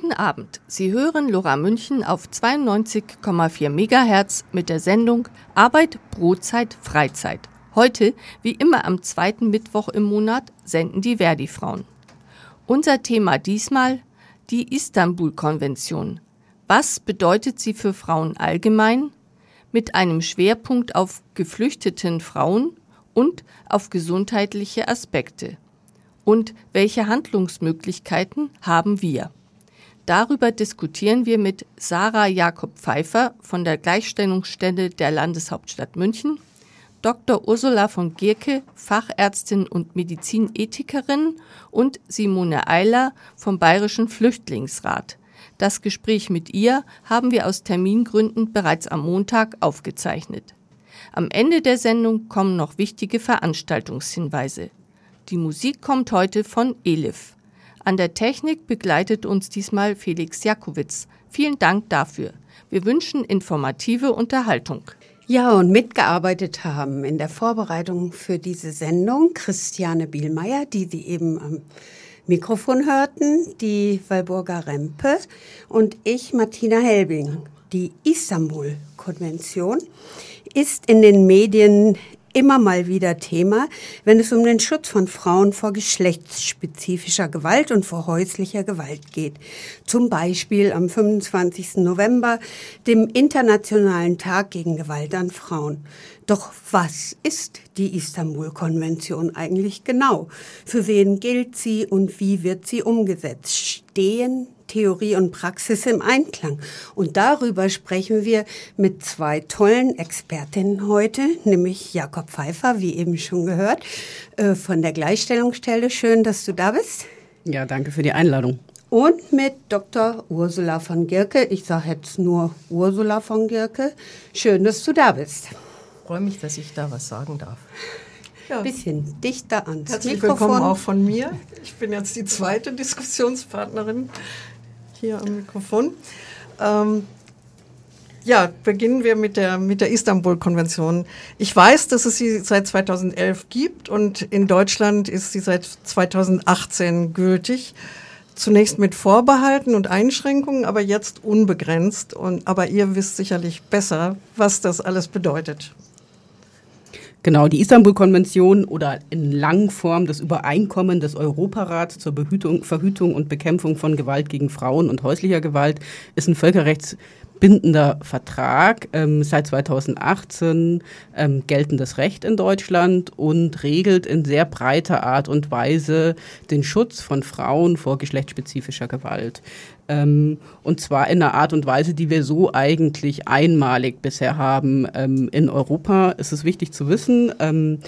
Guten Abend. Sie hören Lora München auf 92,4 MHz mit der Sendung Arbeit, Brotzeit, Freizeit. Heute, wie immer am zweiten Mittwoch im Monat, senden die Verdi-Frauen. Unser Thema diesmal die Istanbul-Konvention. Was bedeutet sie für Frauen allgemein? Mit einem Schwerpunkt auf geflüchteten Frauen und auf gesundheitliche Aspekte. Und welche Handlungsmöglichkeiten haben wir? Darüber diskutieren wir mit Sarah Jakob Pfeiffer von der Gleichstellungsstelle der Landeshauptstadt München, Dr. Ursula von Gierke, Fachärztin und Medizinethikerin und Simone Eiler vom Bayerischen Flüchtlingsrat. Das Gespräch mit ihr haben wir aus Termingründen bereits am Montag aufgezeichnet. Am Ende der Sendung kommen noch wichtige Veranstaltungshinweise. Die Musik kommt heute von Elif. An der Technik begleitet uns diesmal Felix Jakowitz. Vielen Dank dafür. Wir wünschen informative Unterhaltung. Ja, und mitgearbeitet haben in der Vorbereitung für diese Sendung Christiane Bielmeier, die Sie eben am Mikrofon hörten, die Walburga Rempe und ich, Martina Helbing. Die Istanbul-Konvention ist in den Medien immer mal wieder Thema, wenn es um den Schutz von Frauen vor geschlechtsspezifischer Gewalt und vor häuslicher Gewalt geht. Zum Beispiel am 25. November, dem Internationalen Tag gegen Gewalt an Frauen. Doch was ist die Istanbul-Konvention eigentlich genau? Für wen gilt sie und wie wird sie umgesetzt? Stehen Theorie und Praxis im Einklang. Und darüber sprechen wir mit zwei tollen Expertinnen heute, nämlich Jakob Pfeiffer, wie eben schon gehört, äh, von der Gleichstellungsstelle. Schön, dass du da bist. Ja, danke für die Einladung. Und mit Dr. Ursula von Gierke. Ich sage jetzt nur Ursula von Gierke. Schön, dass du da bist. Ich freue mich, dass ich da was sagen darf. Ja. Bisschen dichter ans Herzlich Mikrofon. willkommen auch von mir. Ich bin jetzt die zweite Diskussionspartnerin hier am Mikrofon. Ähm, ja, beginnen wir mit der, mit der Istanbul-Konvention. Ich weiß, dass es sie seit 2011 gibt und in Deutschland ist sie seit 2018 gültig. Zunächst mit Vorbehalten und Einschränkungen, aber jetzt unbegrenzt. Und, aber ihr wisst sicherlich besser, was das alles bedeutet. Genau, die Istanbul-Konvention oder in Langform das Übereinkommen des Europarats zur Behütung, Verhütung und Bekämpfung von Gewalt gegen Frauen und häuslicher Gewalt ist ein völkerrechtsbindender Vertrag, ähm, seit 2018 ähm, geltendes Recht in Deutschland und regelt in sehr breiter Art und Weise den Schutz von Frauen vor geschlechtsspezifischer Gewalt. Ähm, und zwar in einer Art und Weise, die wir so eigentlich einmalig bisher haben ähm, in Europa. Es ist wichtig zu wissen, ähm,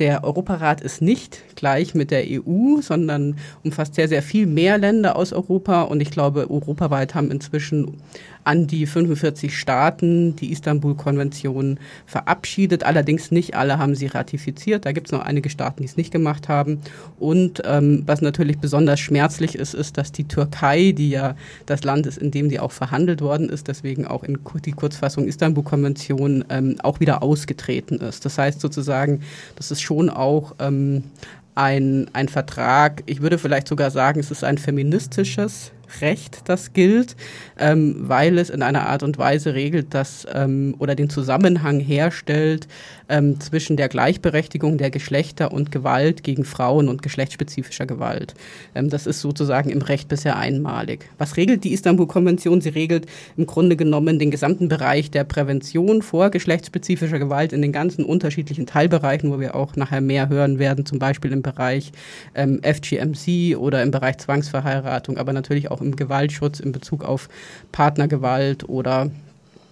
der Europarat ist nicht gleich mit der EU, sondern umfasst sehr, sehr viel mehr Länder aus Europa. Und ich glaube, europaweit haben inzwischen an die 45 Staaten die Istanbul-Konvention verabschiedet. Allerdings nicht alle haben sie ratifiziert. Da gibt es noch einige Staaten, die es nicht gemacht haben. Und ähm, was natürlich besonders schmerzlich ist, ist, dass die Türkei, die ja das Land ist, in dem die auch verhandelt worden ist, deswegen auch in die Kurzfassung Istanbul-Konvention ähm, auch wieder ausgetreten ist. Das heißt sozusagen, das ist schon auch ähm, ein, ein Vertrag, ich würde vielleicht sogar sagen, es ist ein feministisches Recht, das gilt, ähm, weil es in einer Art und Weise regelt, dass ähm, oder den Zusammenhang herstellt ähm, zwischen der Gleichberechtigung der Geschlechter und Gewalt gegen Frauen und geschlechtsspezifischer Gewalt. Ähm, das ist sozusagen im Recht bisher einmalig. Was regelt die Istanbul-Konvention? Sie regelt im Grunde genommen den gesamten Bereich der Prävention vor geschlechtsspezifischer Gewalt in den ganzen unterschiedlichen Teilbereichen, wo wir auch nachher mehr hören werden, zum Beispiel im Bereich ähm, FGMC oder im Bereich Zwangsverheiratung, aber natürlich auch auch im Gewaltschutz in Bezug auf Partnergewalt oder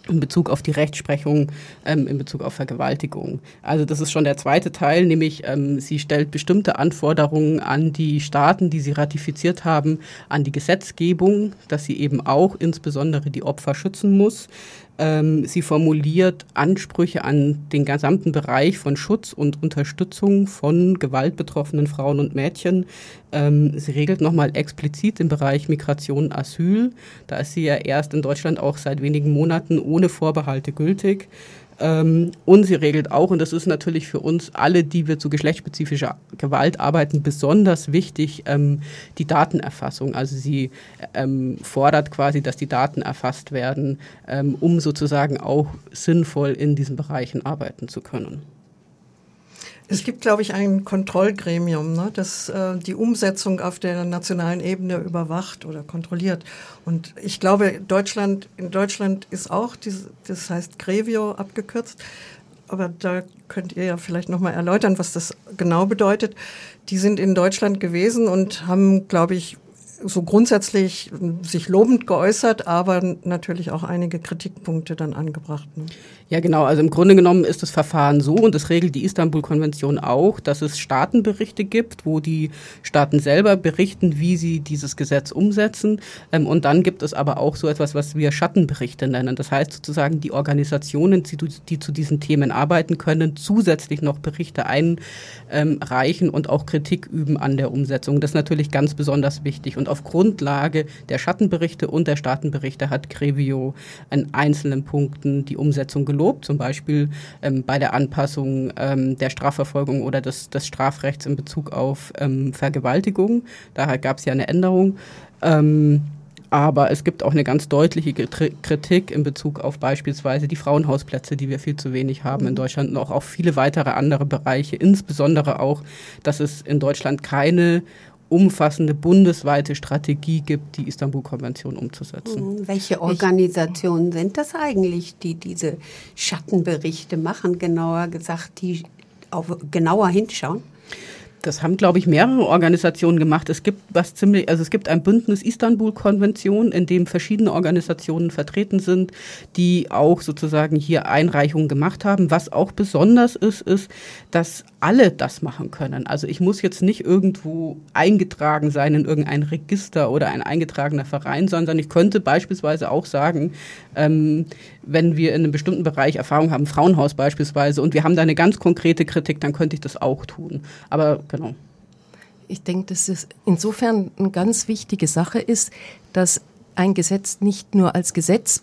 in Bezug auf die Rechtsprechung, ähm, in Bezug auf Vergewaltigung. Also das ist schon der zweite Teil, nämlich ähm, sie stellt bestimmte Anforderungen an die Staaten, die sie ratifiziert haben, an die Gesetzgebung, dass sie eben auch insbesondere die Opfer schützen muss. Ähm, sie formuliert Ansprüche an den gesamten Bereich von Schutz und Unterstützung von gewaltbetroffenen Frauen und Mädchen. Ähm, sie regelt nochmal explizit den Bereich Migration und Asyl. Da ist sie ja erst in Deutschland auch seit wenigen Monaten ohne Vorbehalte gültig. Ähm, und sie regelt auch, und das ist natürlich für uns alle, die wir zu geschlechtsspezifischer Gewalt arbeiten, besonders wichtig, ähm, die Datenerfassung. Also sie ähm, fordert quasi, dass die Daten erfasst werden, ähm, um sozusagen auch sinnvoll in diesen Bereichen arbeiten zu können. Es gibt, glaube ich, ein Kontrollgremium, ne, das äh, die Umsetzung auf der nationalen Ebene überwacht oder kontrolliert. Und ich glaube, Deutschland, in Deutschland ist auch, diese, das heißt Grevio abgekürzt, aber da könnt ihr ja vielleicht nochmal erläutern, was das genau bedeutet. Die sind in Deutschland gewesen und haben, glaube ich, so grundsätzlich sich lobend geäußert, aber natürlich auch einige Kritikpunkte dann angebracht. Ne? Ja, genau. Also im Grunde genommen ist das Verfahren so, und das regelt die Istanbul-Konvention auch, dass es Staatenberichte gibt, wo die Staaten selber berichten, wie sie dieses Gesetz umsetzen. Ähm, und dann gibt es aber auch so etwas, was wir Schattenberichte nennen. Das heißt sozusagen, die Organisationen, die, die zu diesen Themen arbeiten können, zusätzlich noch Berichte einreichen und auch Kritik üben an der Umsetzung. Das ist natürlich ganz besonders wichtig. Und auf Grundlage der Schattenberichte und der Staatenberichte hat Grevio an einzelnen Punkten die Umsetzung gelöst gelobt, zum Beispiel ähm, bei der Anpassung ähm, der Strafverfolgung oder des, des Strafrechts in Bezug auf ähm, Vergewaltigung. Daher gab es ja eine Änderung. Ähm, aber es gibt auch eine ganz deutliche Kritik in Bezug auf beispielsweise die Frauenhausplätze, die wir viel zu wenig haben in mhm. Deutschland und auch auf viele weitere andere Bereiche. Insbesondere auch, dass es in Deutschland keine umfassende bundesweite Strategie gibt, die Istanbul-Konvention umzusetzen. Hm, welche Organisationen sind das eigentlich, die diese Schattenberichte machen, genauer gesagt, die auf, genauer hinschauen? Das haben, glaube ich, mehrere Organisationen gemacht. Es gibt was ziemlich, also es gibt ein Bündnis Istanbul-Konvention, in dem verschiedene Organisationen vertreten sind, die auch sozusagen hier Einreichungen gemacht haben. Was auch besonders ist, ist, dass alle das machen können. Also ich muss jetzt nicht irgendwo eingetragen sein in irgendein Register oder ein eingetragener Verein, sondern ich könnte beispielsweise auch sagen, ähm, wenn wir in einem bestimmten Bereich Erfahrung haben, Frauenhaus beispielsweise, und wir haben da eine ganz konkrete Kritik, dann könnte ich das auch tun. Aber genau. Ich denke, dass es insofern eine ganz wichtige Sache ist, dass ein Gesetz nicht nur als Gesetz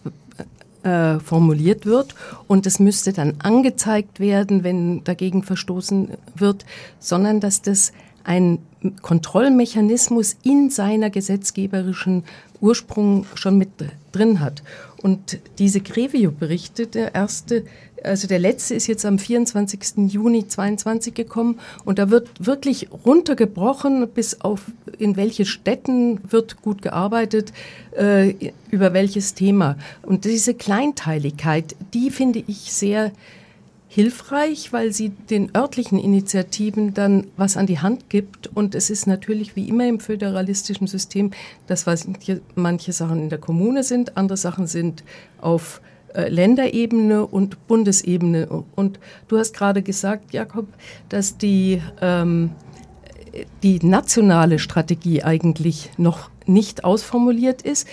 äh, formuliert wird und es müsste dann angezeigt werden, wenn dagegen verstoßen wird, sondern dass das ein Kontrollmechanismus in seiner gesetzgeberischen Ursprung schon mit drin hat. Und diese Grevio-Berichte, der erste, also der letzte ist jetzt am 24. Juni 22 gekommen und da wird wirklich runtergebrochen, bis auf in welche Städten wird gut gearbeitet, äh, über welches Thema. Und diese Kleinteiligkeit, die finde ich sehr hilfreich, weil sie den örtlichen Initiativen dann was an die Hand gibt. Und es ist natürlich wie immer im föderalistischen System, dass manche Sachen in der Kommune sind, andere Sachen sind auf äh, Länderebene und Bundesebene. Und du hast gerade gesagt, Jakob, dass die, ähm, die nationale Strategie eigentlich noch nicht ausformuliert ist.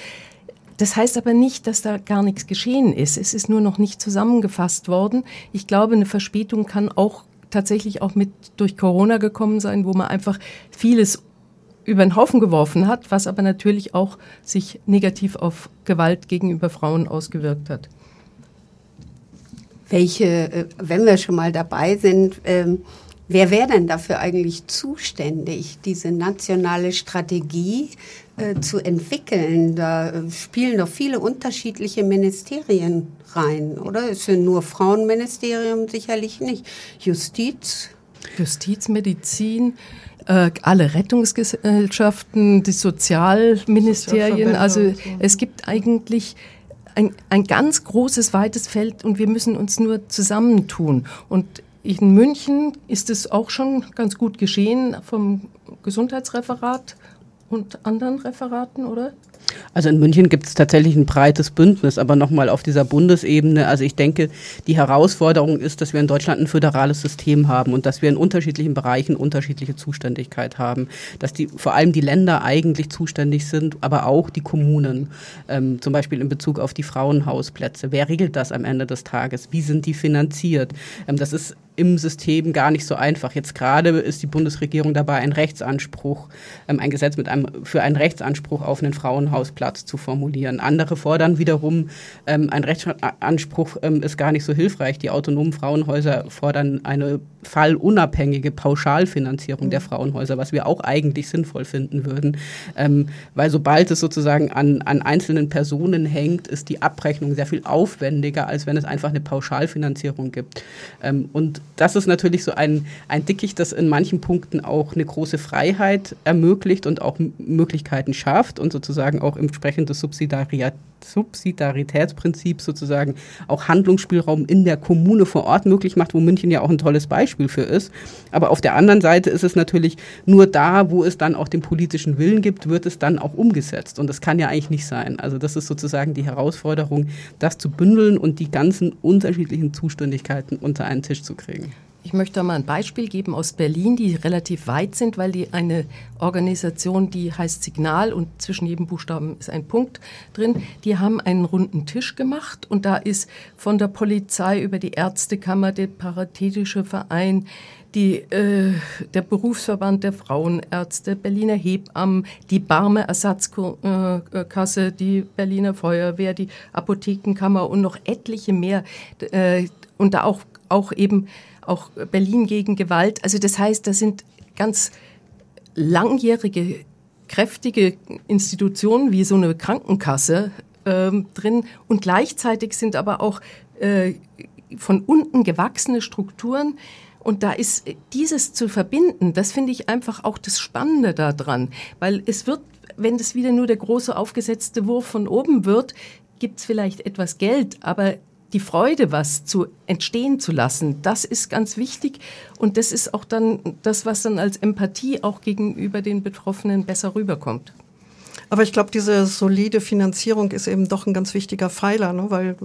Das heißt aber nicht, dass da gar nichts geschehen ist. Es ist nur noch nicht zusammengefasst worden. Ich glaube, eine Verspätung kann auch tatsächlich auch mit durch Corona gekommen sein, wo man einfach vieles über den Haufen geworfen hat, was aber natürlich auch sich negativ auf Gewalt gegenüber Frauen ausgewirkt hat. Welche, äh, wenn wir schon mal dabei sind, ähm, wer wäre denn dafür eigentlich zuständig, diese nationale Strategie äh, zu entwickeln. Da äh, spielen doch viele unterschiedliche Ministerien rein, oder? Ist ja nur Frauenministerium sicherlich nicht. Justiz? Justiz, Medizin, äh, alle Rettungsgesellschaften, die Sozialministerien. Also es gibt eigentlich ein, ein ganz großes, weites Feld und wir müssen uns nur zusammentun. Und in München ist es auch schon ganz gut geschehen vom Gesundheitsreferat und anderen Referaten, oder? Also in München gibt es tatsächlich ein breites Bündnis, aber nochmal auf dieser Bundesebene. Also ich denke, die Herausforderung ist, dass wir in Deutschland ein föderales System haben und dass wir in unterschiedlichen Bereichen unterschiedliche Zuständigkeit haben. Dass die, vor allem die Länder eigentlich zuständig sind, aber auch die Kommunen. Ähm, zum Beispiel in Bezug auf die Frauenhausplätze. Wer regelt das am Ende des Tages? Wie sind die finanziert? Ähm, das ist im System gar nicht so einfach. Jetzt gerade ist die Bundesregierung dabei, einen Rechtsanspruch, ähm, ein Gesetz mit einem, für einen Rechtsanspruch auf einen Frauenhausplatz zu formulieren. Andere fordern wiederum, ähm, ein Rechtsanspruch ähm, ist gar nicht so hilfreich. Die autonomen Frauenhäuser fordern eine fallunabhängige Pauschalfinanzierung der Frauenhäuser, was wir auch eigentlich sinnvoll finden würden. Ähm, weil sobald es sozusagen an, an einzelnen Personen hängt, ist die Abrechnung sehr viel aufwendiger, als wenn es einfach eine Pauschalfinanzierung gibt. Ähm, und das ist natürlich so ein, ein Dickicht, das in manchen Punkten auch eine große Freiheit ermöglicht und auch Möglichkeiten schafft und sozusagen auch entsprechend des Subsidiariat Subsidiaritätsprinzip sozusagen auch Handlungsspielraum in der Kommune vor Ort möglich macht, wo München ja auch ein tolles Beispiel für ist. Aber auf der anderen Seite ist es natürlich nur da, wo es dann auch den politischen Willen gibt, wird es dann auch umgesetzt. Und das kann ja eigentlich nicht sein. Also das ist sozusagen die Herausforderung, das zu bündeln und die ganzen unterschiedlichen Zuständigkeiten unter einen Tisch zu kriegen. Ich möchte mal ein Beispiel geben aus Berlin, die relativ weit sind, weil die eine Organisation, die heißt Signal und zwischen jedem Buchstaben ist ein Punkt drin. Die haben einen runden Tisch gemacht und da ist von der Polizei über die Ärztekammer, der Paritätische Verein, die, äh, der Berufsverband der Frauenärzte, Berliner Hebammen, die Barmer Ersatzkasse, die Berliner Feuerwehr, die Apothekenkammer und noch etliche mehr. Äh, und da auch, auch eben auch Berlin gegen Gewalt. Also das heißt, da sind ganz langjährige, kräftige Institutionen wie so eine Krankenkasse ähm, drin und gleichzeitig sind aber auch äh, von unten gewachsene Strukturen. Und da ist dieses zu verbinden, das finde ich einfach auch das Spannende daran, weil es wird, wenn das wieder nur der große aufgesetzte Wurf von oben wird, gibt es vielleicht etwas Geld, aber die Freude, was zu entstehen zu lassen, das ist ganz wichtig. Und das ist auch dann das, was dann als Empathie auch gegenüber den Betroffenen besser rüberkommt. Aber ich glaube, diese solide Finanzierung ist eben doch ein ganz wichtiger Pfeiler, ne? weil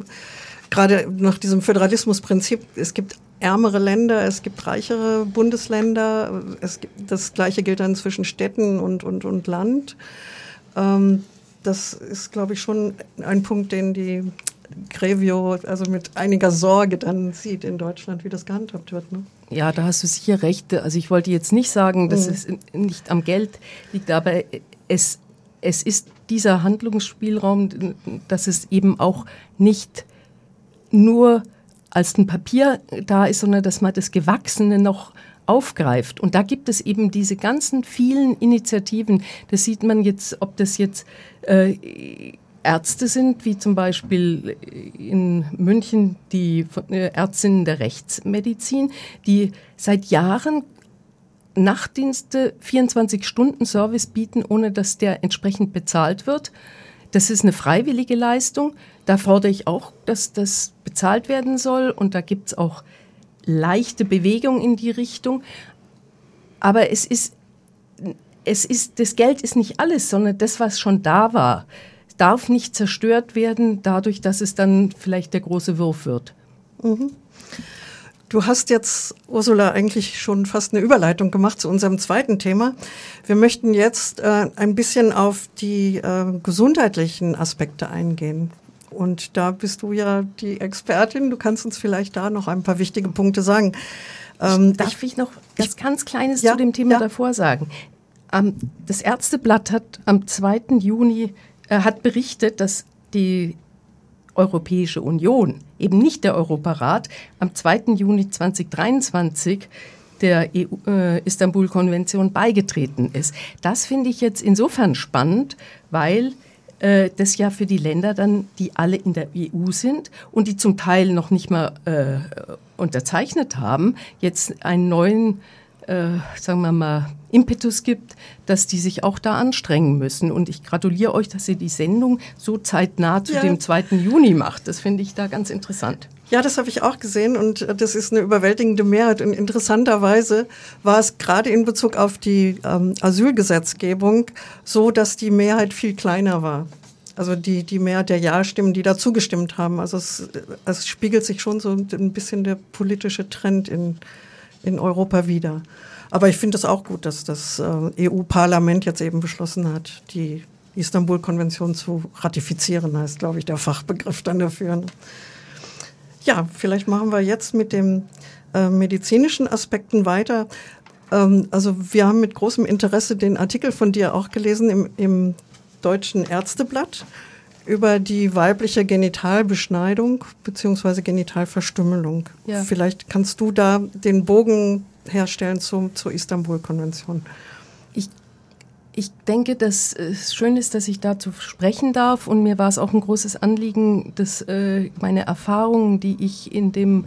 gerade nach diesem Föderalismusprinzip, es gibt ärmere Länder, es gibt reichere Bundesländer, es gibt, das Gleiche gilt dann zwischen Städten und, und, und Land. Ähm, das ist, glaube ich, schon ein Punkt, den die Grevio also mit einiger Sorge dann sieht in Deutschland, wie das gehandhabt wird. Ne? Ja, da hast du sicher recht. Also ich wollte jetzt nicht sagen, dass mhm. es nicht am Geld liegt, aber es, es ist dieser Handlungsspielraum, dass es eben auch nicht nur als ein Papier da ist, sondern dass man das Gewachsene noch aufgreift. Und da gibt es eben diese ganzen vielen Initiativen. Das sieht man jetzt, ob das jetzt äh, Ärzte sind, wie zum Beispiel in München die Ärztinnen der Rechtsmedizin, die seit Jahren Nachtdienste 24-Stunden-Service bieten, ohne dass der entsprechend bezahlt wird. Das ist eine freiwillige Leistung. Da fordere ich auch, dass das bezahlt werden soll. Und da gibt es auch leichte Bewegung in die Richtung. Aber es ist, es ist, das Geld ist nicht alles, sondern das, was schon da war darf nicht zerstört werden, dadurch, dass es dann vielleicht der große Wurf wird. Mhm. Du hast jetzt, Ursula, eigentlich schon fast eine Überleitung gemacht zu unserem zweiten Thema. Wir möchten jetzt äh, ein bisschen auf die äh, gesundheitlichen Aspekte eingehen. Und da bist du ja die Expertin. Du kannst uns vielleicht da noch ein paar wichtige Punkte sagen. Ähm, Darf ich, ich noch was ganz Kleines ja, zu dem Thema ja. davor sagen? Das Ärzteblatt hat am 2. Juni er hat berichtet, dass die Europäische Union, eben nicht der Europarat, am 2. Juni 2023 der EU, äh, Istanbul-Konvention beigetreten ist. Das finde ich jetzt insofern spannend, weil äh, das ja für die Länder dann, die alle in der EU sind und die zum Teil noch nicht mal äh, unterzeichnet haben, jetzt einen neuen äh, sagen wir mal, Impetus gibt, dass die sich auch da anstrengen müssen. Und ich gratuliere euch, dass ihr die Sendung so zeitnah zu ja. dem 2. Juni macht. Das finde ich da ganz interessant. Ja, das habe ich auch gesehen und das ist eine überwältigende Mehrheit. Und interessanterweise war es gerade in Bezug auf die ähm, Asylgesetzgebung so, dass die Mehrheit viel kleiner war. Also die, die Mehrheit der Ja-Stimmen, die da zugestimmt haben. Also es, es spiegelt sich schon so ein bisschen der politische Trend in, in Europa wieder. Aber ich finde es auch gut, dass das äh, EU-Parlament jetzt eben beschlossen hat, die Istanbul-Konvention zu ratifizieren, heißt, glaube ich, der Fachbegriff dann dafür. Ne? Ja, vielleicht machen wir jetzt mit den äh, medizinischen Aspekten weiter. Ähm, also wir haben mit großem Interesse den Artikel von dir auch gelesen im, im Deutschen Ärzteblatt über die weibliche Genitalbeschneidung bzw. Genitalverstümmelung. Ja. Vielleicht kannst du da den Bogen herstellen zum, zur Istanbul-Konvention. Ich, ich denke, dass es schön ist, dass ich dazu sprechen darf und mir war es auch ein großes Anliegen, dass äh, meine Erfahrungen, die ich in dem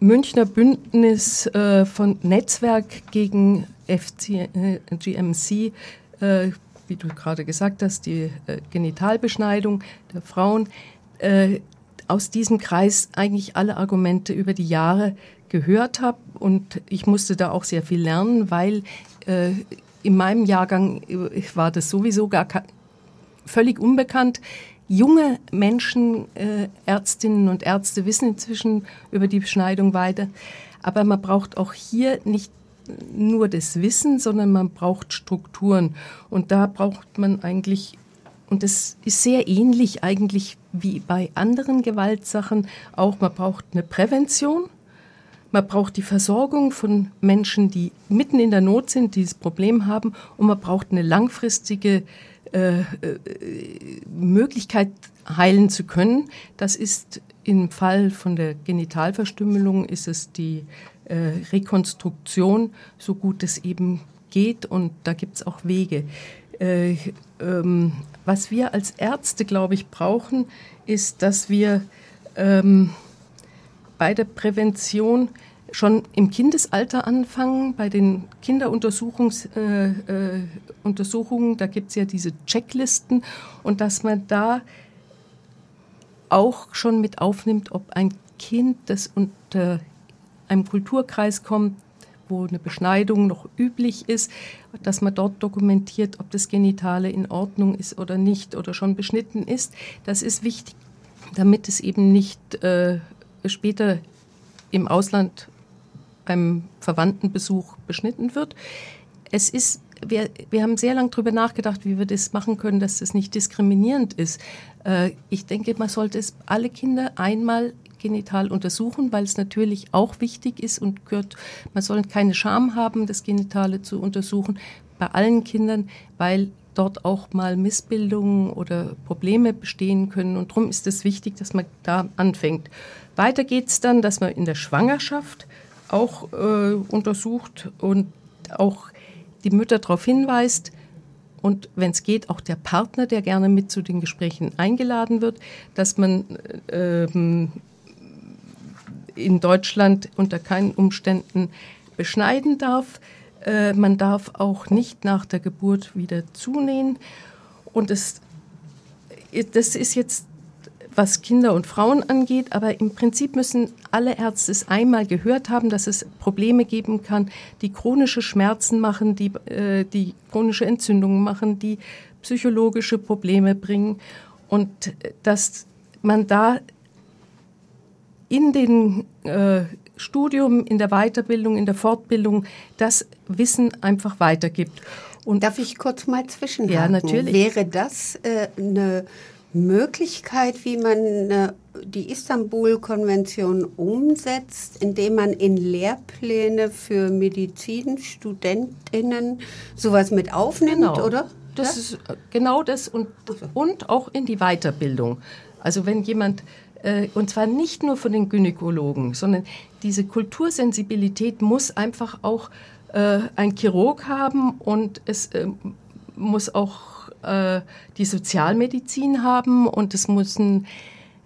Münchner Bündnis äh, von Netzwerk gegen FCGMC, äh, äh, wie du gerade gesagt hast, die äh, Genitalbeschneidung der Frauen, äh, aus diesem Kreis eigentlich alle Argumente über die Jahre gehört habe und ich musste da auch sehr viel lernen, weil äh, in meinem Jahrgang war das sowieso gar völlig unbekannt. Junge Menschen, äh, Ärztinnen und Ärzte wissen inzwischen über die Beschneidung weiter. Aber man braucht auch hier nicht nur das Wissen, sondern man braucht Strukturen. Und da braucht man eigentlich, und das ist sehr ähnlich eigentlich wie bei anderen Gewaltsachen, auch man braucht eine Prävention. Man braucht die Versorgung von Menschen, die mitten in der Not sind, die das Problem haben. Und man braucht eine langfristige äh, äh, Möglichkeit heilen zu können. Das ist im Fall von der Genitalverstümmelung ist es die Rekonstruktion, so gut es eben geht und da gibt es auch Wege. Äh, ähm, was wir als Ärzte, glaube ich, brauchen, ist, dass wir ähm, bei der Prävention schon im Kindesalter anfangen, bei den Kinderuntersuchungen, äh, äh, da gibt es ja diese Checklisten und dass man da auch schon mit aufnimmt, ob ein Kind, das unter einem Kulturkreis kommt, wo eine Beschneidung noch üblich ist, dass man dort dokumentiert, ob das Genitale in Ordnung ist oder nicht oder schon beschnitten ist. Das ist wichtig, damit es eben nicht äh, später im Ausland beim Verwandtenbesuch beschnitten wird. Es ist, wir, wir haben sehr lange darüber nachgedacht, wie wir das machen können, dass das nicht diskriminierend ist. Äh, ich denke, man sollte es alle Kinder einmal genital untersuchen, weil es natürlich auch wichtig ist und gehört, man soll keine Scham haben, das Genitale zu untersuchen, bei allen Kindern, weil dort auch mal Missbildungen oder Probleme bestehen können. Und darum ist es wichtig, dass man da anfängt. Weiter geht es dann, dass man in der Schwangerschaft auch äh, untersucht und auch die Mütter darauf hinweist, und wenn es geht, auch der Partner, der gerne mit zu den Gesprächen eingeladen wird, dass man ähm, in Deutschland unter keinen Umständen beschneiden darf. Äh, man darf auch nicht nach der Geburt wieder zunähen. Und es, das ist jetzt, was Kinder und Frauen angeht, aber im Prinzip müssen alle Ärzte es einmal gehört haben, dass es Probleme geben kann, die chronische Schmerzen machen, die, äh, die chronische Entzündungen machen, die psychologische Probleme bringen und dass man da in den äh, Studium, in der Weiterbildung, in der Fortbildung das Wissen einfach weitergibt. Und Darf ich kurz mal zwischenhaken? Ja, natürlich. Wäre das äh, eine Möglichkeit, wie man äh, die Istanbul-Konvention umsetzt, indem man in Lehrpläne für Medizinstudentinnen sowas mit aufnimmt, genau. oder? Das ja? ist äh, genau das und, und auch in die Weiterbildung. Also wenn jemand und zwar nicht nur von den Gynäkologen, sondern diese Kultursensibilität muss einfach auch äh, ein Chirurg haben und es äh, muss auch äh, die Sozialmedizin haben und es müssen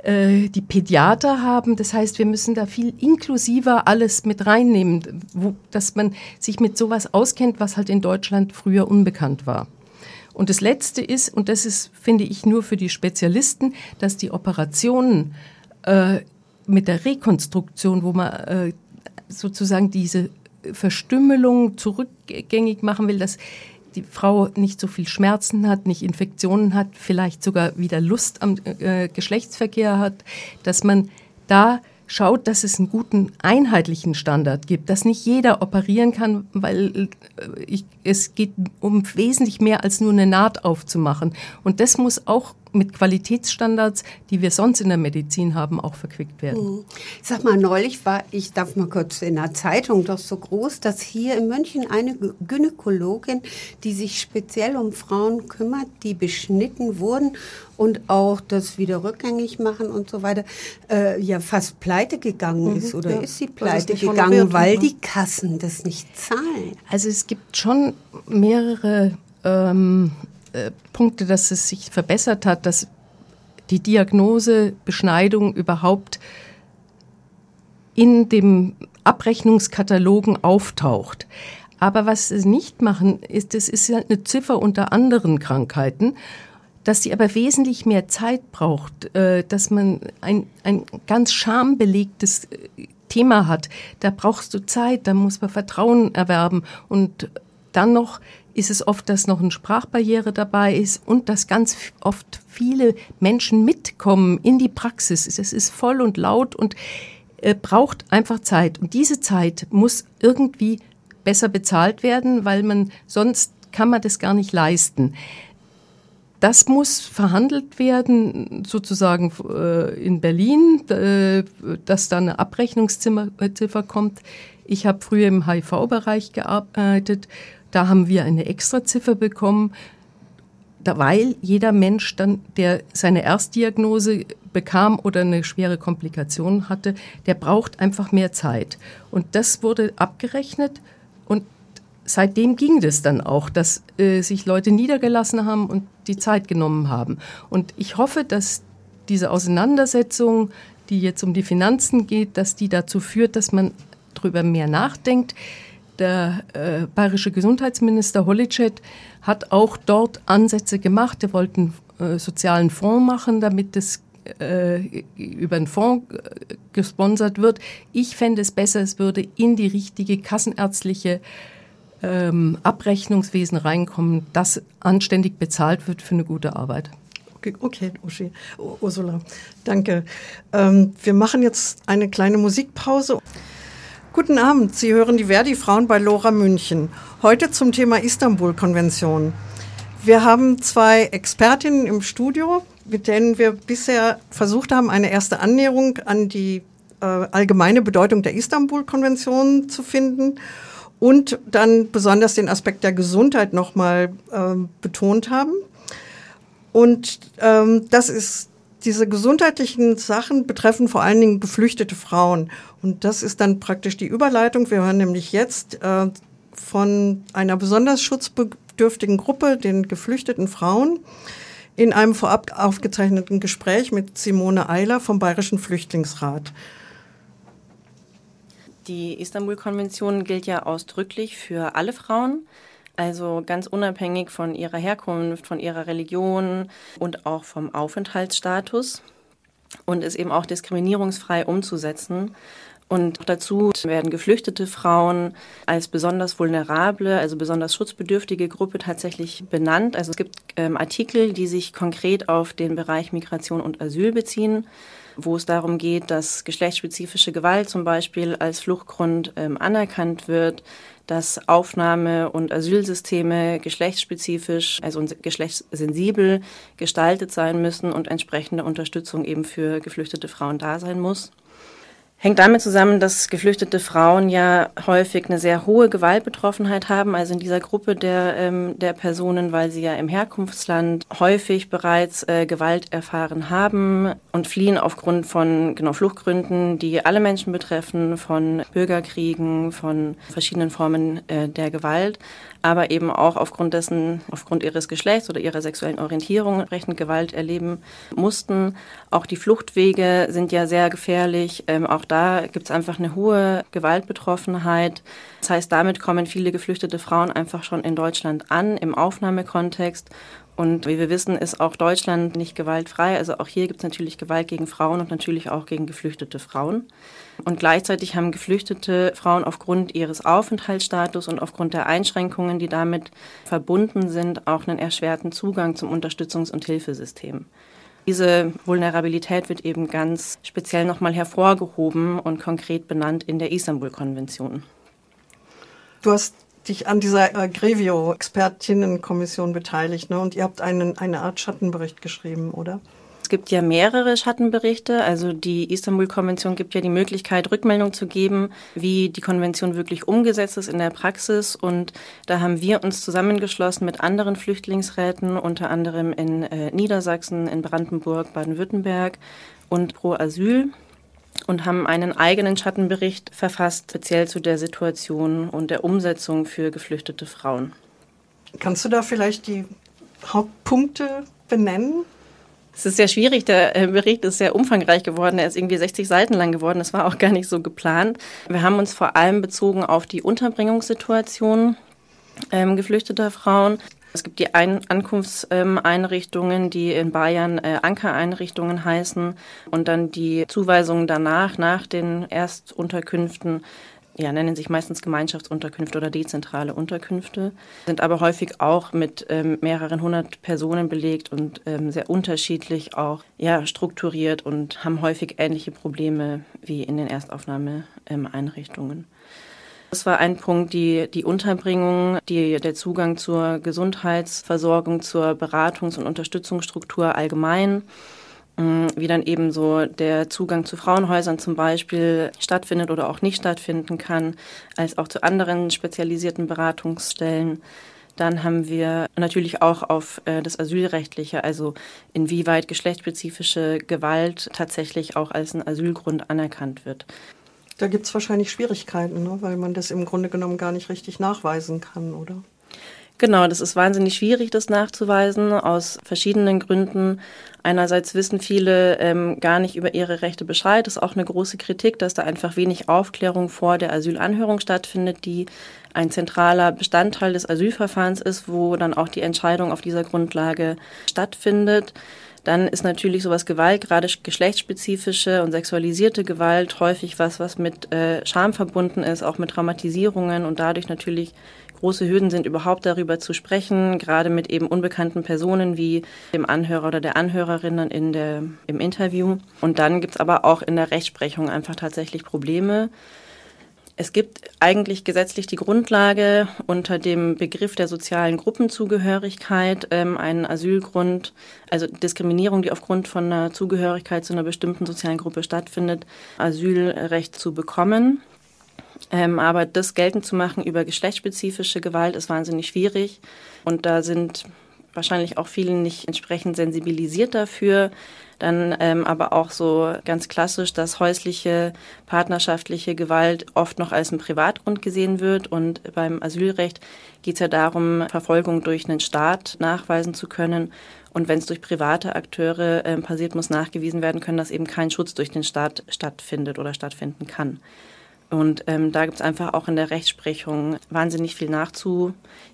äh, die Pädiater haben. Das heißt, wir müssen da viel inklusiver alles mit reinnehmen, wo, dass man sich mit sowas auskennt, was halt in Deutschland früher unbekannt war. Und das Letzte ist, und das ist, finde ich, nur für die Spezialisten, dass die Operationen äh, mit der Rekonstruktion, wo man äh, sozusagen diese Verstümmelung zurückgängig machen will, dass die Frau nicht so viel Schmerzen hat, nicht Infektionen hat, vielleicht sogar wieder Lust am äh, Geschlechtsverkehr hat, dass man da schaut, dass es einen guten einheitlichen Standard gibt, dass nicht jeder operieren kann, weil äh, ich, es geht um wesentlich mehr als nur eine Naht aufzumachen. Und das muss auch mit Qualitätsstandards, die wir sonst in der Medizin haben, auch verquickt werden. Mhm. Sag mal, neulich war, ich darf mal kurz in der Zeitung doch so groß, dass hier in München eine Gynäkologin, die sich speziell um Frauen kümmert, die beschnitten wurden und auch das wieder rückgängig machen und so weiter, äh, ja fast pleite gegangen mhm, ist oder ja. ist sie pleite gegangen, weil ne? die Kassen das nicht zahlen. Also es gibt schon mehrere ähm, äh, Punkte, dass es sich verbessert hat, dass die Diagnose Beschneidung überhaupt in dem Abrechnungskatalogen auftaucht. Aber was sie nicht machen, ist, es ist halt eine Ziffer unter anderen Krankheiten, dass sie aber wesentlich mehr Zeit braucht, äh, dass man ein, ein ganz schambelegtes äh, Thema hat. Da brauchst du Zeit, da muss man Vertrauen erwerben und dann noch ist es oft, dass noch eine Sprachbarriere dabei ist und dass ganz oft viele Menschen mitkommen in die Praxis. Es ist voll und laut und äh, braucht einfach Zeit. Und diese Zeit muss irgendwie besser bezahlt werden, weil man sonst kann man das gar nicht leisten. Das muss verhandelt werden, sozusagen äh, in Berlin, äh, dass da eine Abrechnungsziffer kommt. Ich habe früher im HIV-Bereich gearbeitet da haben wir eine Extraziffer bekommen, weil jeder Mensch dann, der seine Erstdiagnose bekam oder eine schwere Komplikation hatte, der braucht einfach mehr Zeit. Und das wurde abgerechnet und seitdem ging das dann auch, dass äh, sich Leute niedergelassen haben und die Zeit genommen haben. Und ich hoffe, dass diese Auseinandersetzung, die jetzt um die Finanzen geht, dass die dazu führt, dass man darüber mehr nachdenkt der äh, bayerische Gesundheitsminister Holicek hat auch dort Ansätze gemacht. Er wollte einen äh, sozialen Fonds machen, damit das äh, über einen Fonds äh, gesponsert wird. Ich fände es besser, es würde in die richtige kassenärztliche ähm, Abrechnungswesen reinkommen, das anständig bezahlt wird für eine gute Arbeit. Okay, okay Uschi, Ursula, danke. Ähm, wir machen jetzt eine kleine Musikpause. Guten Abend, Sie hören die Verdi-Frauen bei Lora München. Heute zum Thema Istanbul-Konvention. Wir haben zwei Expertinnen im Studio, mit denen wir bisher versucht haben, eine erste Annäherung an die äh, allgemeine Bedeutung der Istanbul-Konvention zu finden und dann besonders den Aspekt der Gesundheit nochmal äh, betont haben. Und ähm, das ist diese gesundheitlichen Sachen betreffen vor allen Dingen geflüchtete Frauen. Und das ist dann praktisch die Überleitung. Wir hören nämlich jetzt äh, von einer besonders schutzbedürftigen Gruppe, den geflüchteten Frauen, in einem vorab aufgezeichneten Gespräch mit Simone Eiler vom Bayerischen Flüchtlingsrat. Die Istanbul-Konvention gilt ja ausdrücklich für alle Frauen. Also ganz unabhängig von ihrer Herkunft, von ihrer Religion und auch vom Aufenthaltsstatus und ist eben auch diskriminierungsfrei umzusetzen. Und dazu werden geflüchtete Frauen als besonders vulnerable, also besonders schutzbedürftige Gruppe tatsächlich benannt. Also es gibt ähm, Artikel, die sich konkret auf den Bereich Migration und Asyl beziehen, wo es darum geht, dass geschlechtsspezifische Gewalt zum Beispiel als Fluchtgrund ähm, anerkannt wird, dass Aufnahme- und Asylsysteme geschlechtsspezifisch, also geschlechtssensibel gestaltet sein müssen und entsprechende Unterstützung eben für geflüchtete Frauen da sein muss. Hängt damit zusammen, dass geflüchtete Frauen ja häufig eine sehr hohe Gewaltbetroffenheit haben, also in dieser Gruppe der, ähm, der Personen, weil sie ja im Herkunftsland häufig bereits äh, Gewalt erfahren haben und fliehen aufgrund von genau Fluchtgründen, die alle Menschen betreffen, von Bürgerkriegen, von verschiedenen Formen äh, der Gewalt aber eben auch aufgrund dessen, aufgrund ihres Geschlechts oder ihrer sexuellen Orientierung entsprechend Gewalt erleben mussten. Auch die Fluchtwege sind ja sehr gefährlich. Ähm, auch da gibt es einfach eine hohe Gewaltbetroffenheit. Das heißt, damit kommen viele geflüchtete Frauen einfach schon in Deutschland an, im Aufnahmekontext und wie wir wissen, ist auch Deutschland nicht gewaltfrei. Also auch hier gibt es natürlich Gewalt gegen Frauen und natürlich auch gegen geflüchtete Frauen. Und gleichzeitig haben geflüchtete Frauen aufgrund ihres Aufenthaltsstatus und aufgrund der Einschränkungen, die damit verbunden sind, auch einen erschwerten Zugang zum Unterstützungs- und Hilfesystem. Diese Vulnerabilität wird eben ganz speziell nochmal hervorgehoben und konkret benannt in der Istanbul-Konvention. Du hast dich an dieser äh, Grevio-Expertinnenkommission beteiligt, ne? Und ihr habt einen, eine Art Schattenbericht geschrieben, oder? Es gibt ja mehrere Schattenberichte. Also die Istanbul-Konvention gibt ja die Möglichkeit, Rückmeldung zu geben, wie die Konvention wirklich umgesetzt ist in der Praxis. Und da haben wir uns zusammengeschlossen mit anderen Flüchtlingsräten, unter anderem in äh, Niedersachsen, in Brandenburg, Baden-Württemberg und Pro Asyl und haben einen eigenen Schattenbericht verfasst, speziell zu der Situation und der Umsetzung für geflüchtete Frauen. Kannst du da vielleicht die Hauptpunkte benennen? Es ist sehr schwierig. Der äh, Bericht ist sehr umfangreich geworden. Er ist irgendwie 60 Seiten lang geworden. Das war auch gar nicht so geplant. Wir haben uns vor allem bezogen auf die Unterbringungssituation ähm, geflüchteter Frauen. Es gibt die Ein Ankunftseinrichtungen, die in Bayern äh, Ankereinrichtungen heißen und dann die Zuweisungen danach, nach den Erstunterkünften, ja, nennen sich meistens Gemeinschaftsunterkünfte oder dezentrale Unterkünfte, sind aber häufig auch mit ähm, mehreren hundert Personen belegt und ähm, sehr unterschiedlich auch ja, strukturiert und haben häufig ähnliche Probleme wie in den Erstaufnahmeeinrichtungen. Ähm, das war ein Punkt, die, die Unterbringung, die, der Zugang zur Gesundheitsversorgung, zur Beratungs- und Unterstützungsstruktur allgemein, wie dann eben so der Zugang zu Frauenhäusern zum Beispiel stattfindet oder auch nicht stattfinden kann, als auch zu anderen spezialisierten Beratungsstellen. Dann haben wir natürlich auch auf äh, das Asylrechtliche, also inwieweit geschlechtsspezifische Gewalt tatsächlich auch als ein Asylgrund anerkannt wird. Da gibt es wahrscheinlich Schwierigkeiten, ne? weil man das im Grunde genommen gar nicht richtig nachweisen kann, oder? Genau, das ist wahnsinnig schwierig, das nachzuweisen, aus verschiedenen Gründen. Einerseits wissen viele ähm, gar nicht über ihre Rechte Bescheid. Das ist auch eine große Kritik, dass da einfach wenig Aufklärung vor der Asylanhörung stattfindet, die ein zentraler Bestandteil des Asylverfahrens ist, wo dann auch die Entscheidung auf dieser Grundlage stattfindet. Dann ist natürlich sowas Gewalt, gerade geschlechtsspezifische und sexualisierte Gewalt, häufig was, was mit äh, Scham verbunden ist, auch mit Traumatisierungen und dadurch natürlich große Hürden sind, überhaupt darüber zu sprechen, gerade mit eben unbekannten Personen wie dem Anhörer oder der Anhörerin in der, im Interview. Und dann gibt es aber auch in der Rechtsprechung einfach tatsächlich Probleme. Es gibt eigentlich gesetzlich die Grundlage unter dem Begriff der sozialen Gruppenzugehörigkeit, ähm, einen Asylgrund, also Diskriminierung, die aufgrund von einer Zugehörigkeit zu einer bestimmten sozialen Gruppe stattfindet, Asylrecht zu bekommen. Ähm, aber das geltend zu machen über geschlechtsspezifische Gewalt ist wahnsinnig schwierig. Und da sind wahrscheinlich auch viele nicht entsprechend sensibilisiert dafür. Dann ähm, aber auch so ganz klassisch, dass häusliche, partnerschaftliche Gewalt oft noch als ein Privatgrund gesehen wird. Und beim Asylrecht geht es ja darum, Verfolgung durch einen Staat nachweisen zu können. Und wenn es durch private Akteure äh, passiert, muss nachgewiesen werden können, dass eben kein Schutz durch den Staat stattfindet oder stattfinden kann. Und ähm, da gibt es einfach auch in der Rechtsprechung wahnsinnig viel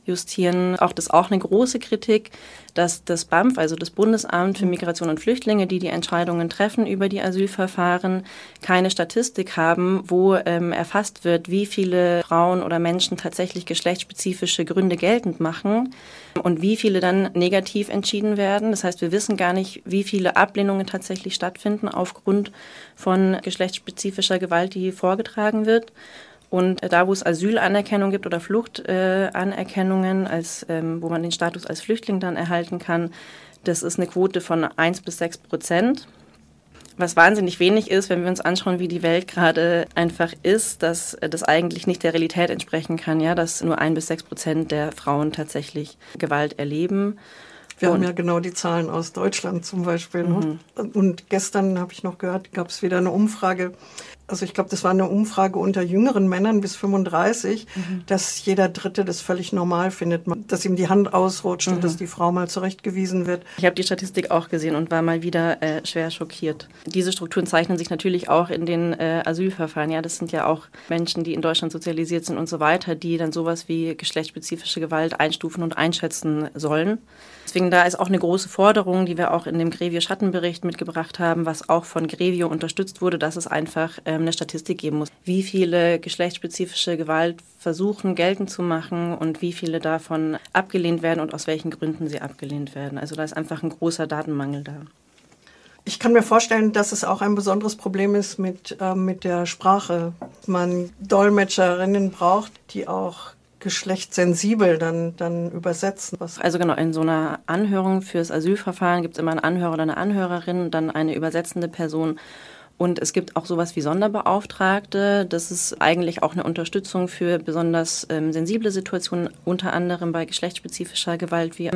nachzujustieren. Auch das ist auch eine große Kritik, dass das BAMF, also das Bundesamt für Migration und Flüchtlinge, die die Entscheidungen treffen über die Asylverfahren, keine Statistik haben, wo ähm, erfasst wird, wie viele Frauen oder Menschen tatsächlich geschlechtsspezifische Gründe geltend machen und wie viele dann negativ entschieden werden. Das heißt, wir wissen gar nicht, wie viele Ablehnungen tatsächlich stattfinden aufgrund von geschlechtsspezifischer Gewalt, die vorgetragen wird. Und da, wo es Asylanerkennung gibt oder Fluchtanerkennungen, äh, als, ähm, wo man den Status als Flüchtling dann erhalten kann, das ist eine Quote von 1 bis 6 Prozent. Was wahnsinnig wenig ist, wenn wir uns anschauen, wie die Welt gerade einfach ist, dass das eigentlich nicht der Realität entsprechen kann, ja, dass nur ein bis sechs Prozent der Frauen tatsächlich Gewalt erleben. Wir und haben ja genau die Zahlen aus Deutschland zum Beispiel. Ne? Mhm. Und gestern habe ich noch gehört, gab es wieder eine Umfrage also ich glaube, das war eine Umfrage unter jüngeren Männern bis 35, mhm. dass jeder Dritte das völlig normal findet, dass ihm die Hand ausrutscht mhm. und dass die Frau mal zurechtgewiesen wird. Ich habe die Statistik auch gesehen und war mal wieder äh, schwer schockiert. Diese Strukturen zeichnen sich natürlich auch in den äh, Asylverfahren. Ja, das sind ja auch Menschen, die in Deutschland sozialisiert sind und so weiter, die dann sowas wie geschlechtsspezifische Gewalt einstufen und einschätzen sollen. Deswegen da ist auch eine große Forderung, die wir auch in dem Grevio Schattenbericht mitgebracht haben, was auch von Grevio unterstützt wurde, dass es einfach ähm, eine Statistik geben muss, wie viele geschlechtsspezifische Gewaltversuchen geltend zu machen und wie viele davon abgelehnt werden und aus welchen Gründen sie abgelehnt werden. Also da ist einfach ein großer Datenmangel da. Ich kann mir vorstellen, dass es auch ein besonderes Problem ist mit, äh, mit der Sprache. Man Dolmetscherinnen braucht, die auch geschlechtssensibel dann, dann übersetzen. Was also genau, in so einer Anhörung fürs Asylverfahren gibt es immer einen Anhörer oder eine Anhörerin, dann eine übersetzende Person. Und es gibt auch sowas wie Sonderbeauftragte. Das ist eigentlich auch eine Unterstützung für besonders ähm, sensible Situationen, unter anderem bei geschlechtsspezifischer Gewalt, wie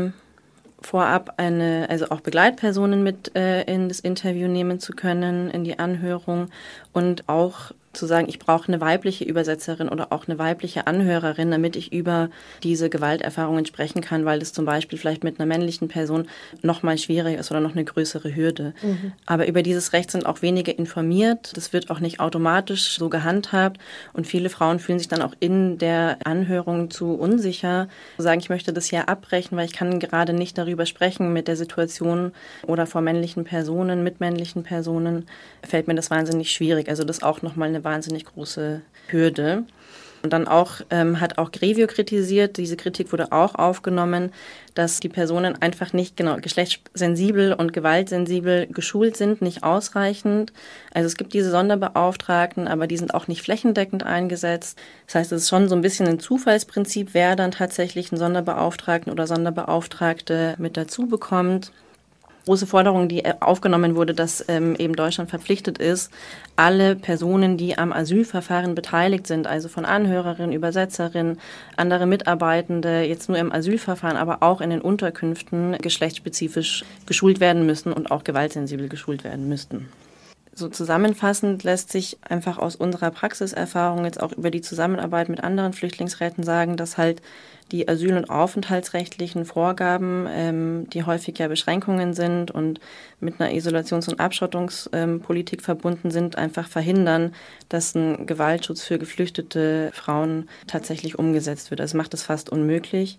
vorab eine, also auch Begleitpersonen mit äh, in das Interview nehmen zu können, in die Anhörung und auch zu sagen, ich brauche eine weibliche Übersetzerin oder auch eine weibliche Anhörerin, damit ich über diese Gewalterfahrungen sprechen kann, weil das zum Beispiel vielleicht mit einer männlichen Person noch mal schwieriger ist oder noch eine größere Hürde. Mhm. Aber über dieses Recht sind auch wenige informiert. Das wird auch nicht automatisch so gehandhabt und viele Frauen fühlen sich dann auch in der Anhörung zu unsicher, zu sagen, ich möchte das hier abbrechen, weil ich kann gerade nicht darüber sprechen mit der Situation oder vor männlichen Personen, mit männlichen Personen, fällt mir das wahnsinnig schwierig. Also das auch noch mal eine wahnsinnig große Hürde. Und dann auch ähm, hat auch Grevio kritisiert, diese Kritik wurde auch aufgenommen, dass die Personen einfach nicht genau geschlechtssensibel und gewaltsensibel geschult sind, nicht ausreichend. Also es gibt diese Sonderbeauftragten, aber die sind auch nicht flächendeckend eingesetzt. Das heißt, es ist schon so ein bisschen ein Zufallsprinzip, wer dann tatsächlich einen Sonderbeauftragten oder Sonderbeauftragte mit dazu bekommt große Forderung, die äh, aufgenommen wurde, dass ähm, eben Deutschland verpflichtet ist, alle Personen, die am Asylverfahren beteiligt sind, also von Anhörerinnen, Übersetzerinnen, andere Mitarbeitende, jetzt nur im Asylverfahren, aber auch in den Unterkünften geschlechtsspezifisch geschult werden müssen und auch gewaltsensibel geschult werden müssten. So zusammenfassend lässt sich einfach aus unserer Praxiserfahrung jetzt auch über die Zusammenarbeit mit anderen Flüchtlingsräten sagen, dass halt die asyl- und aufenthaltsrechtlichen Vorgaben, ähm, die häufig ja Beschränkungen sind und mit einer Isolations- und Abschottungspolitik ähm, verbunden sind, einfach verhindern, dass ein Gewaltschutz für geflüchtete Frauen tatsächlich umgesetzt wird. Das macht es fast unmöglich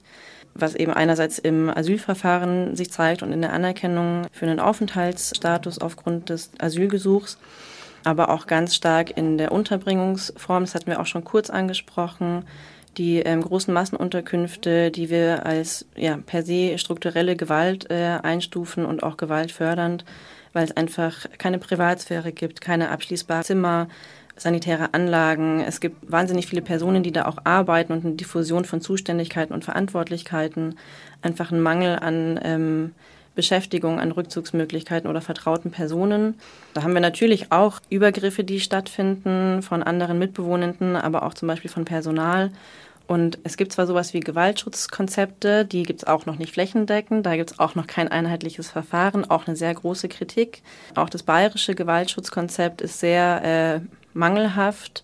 was eben einerseits im Asylverfahren sich zeigt und in der Anerkennung für einen Aufenthaltsstatus aufgrund des Asylgesuchs, aber auch ganz stark in der Unterbringungsform, das hatten wir auch schon kurz angesprochen, die ähm, großen Massenunterkünfte, die wir als ja, per se strukturelle Gewalt äh, einstufen und auch gewaltfördernd, weil es einfach keine Privatsphäre gibt, keine abschließbaren Zimmer, sanitäre Anlagen. Es gibt wahnsinnig viele Personen, die da auch arbeiten und eine Diffusion von Zuständigkeiten und Verantwortlichkeiten, einfach ein Mangel an ähm, Beschäftigung, an Rückzugsmöglichkeiten oder vertrauten Personen. Da haben wir natürlich auch Übergriffe, die stattfinden von anderen Mitbewohnenden, aber auch zum Beispiel von Personal. Und es gibt zwar sowas wie Gewaltschutzkonzepte, die gibt es auch noch nicht flächendeckend, da gibt es auch noch kein einheitliches Verfahren, auch eine sehr große Kritik. Auch das bayerische Gewaltschutzkonzept ist sehr äh, mangelhaft.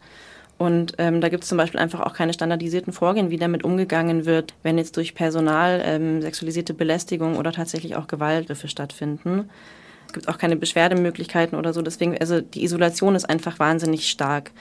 Und ähm, da gibt es zum Beispiel einfach auch keine standardisierten Vorgehen, wie damit umgegangen wird, wenn jetzt durch Personal ähm, sexualisierte Belästigung oder tatsächlich auch Gewaltgriffe stattfinden. Es gibt auch keine Beschwerdemöglichkeiten oder so. Deswegen, also die Isolation ist einfach wahnsinnig stark.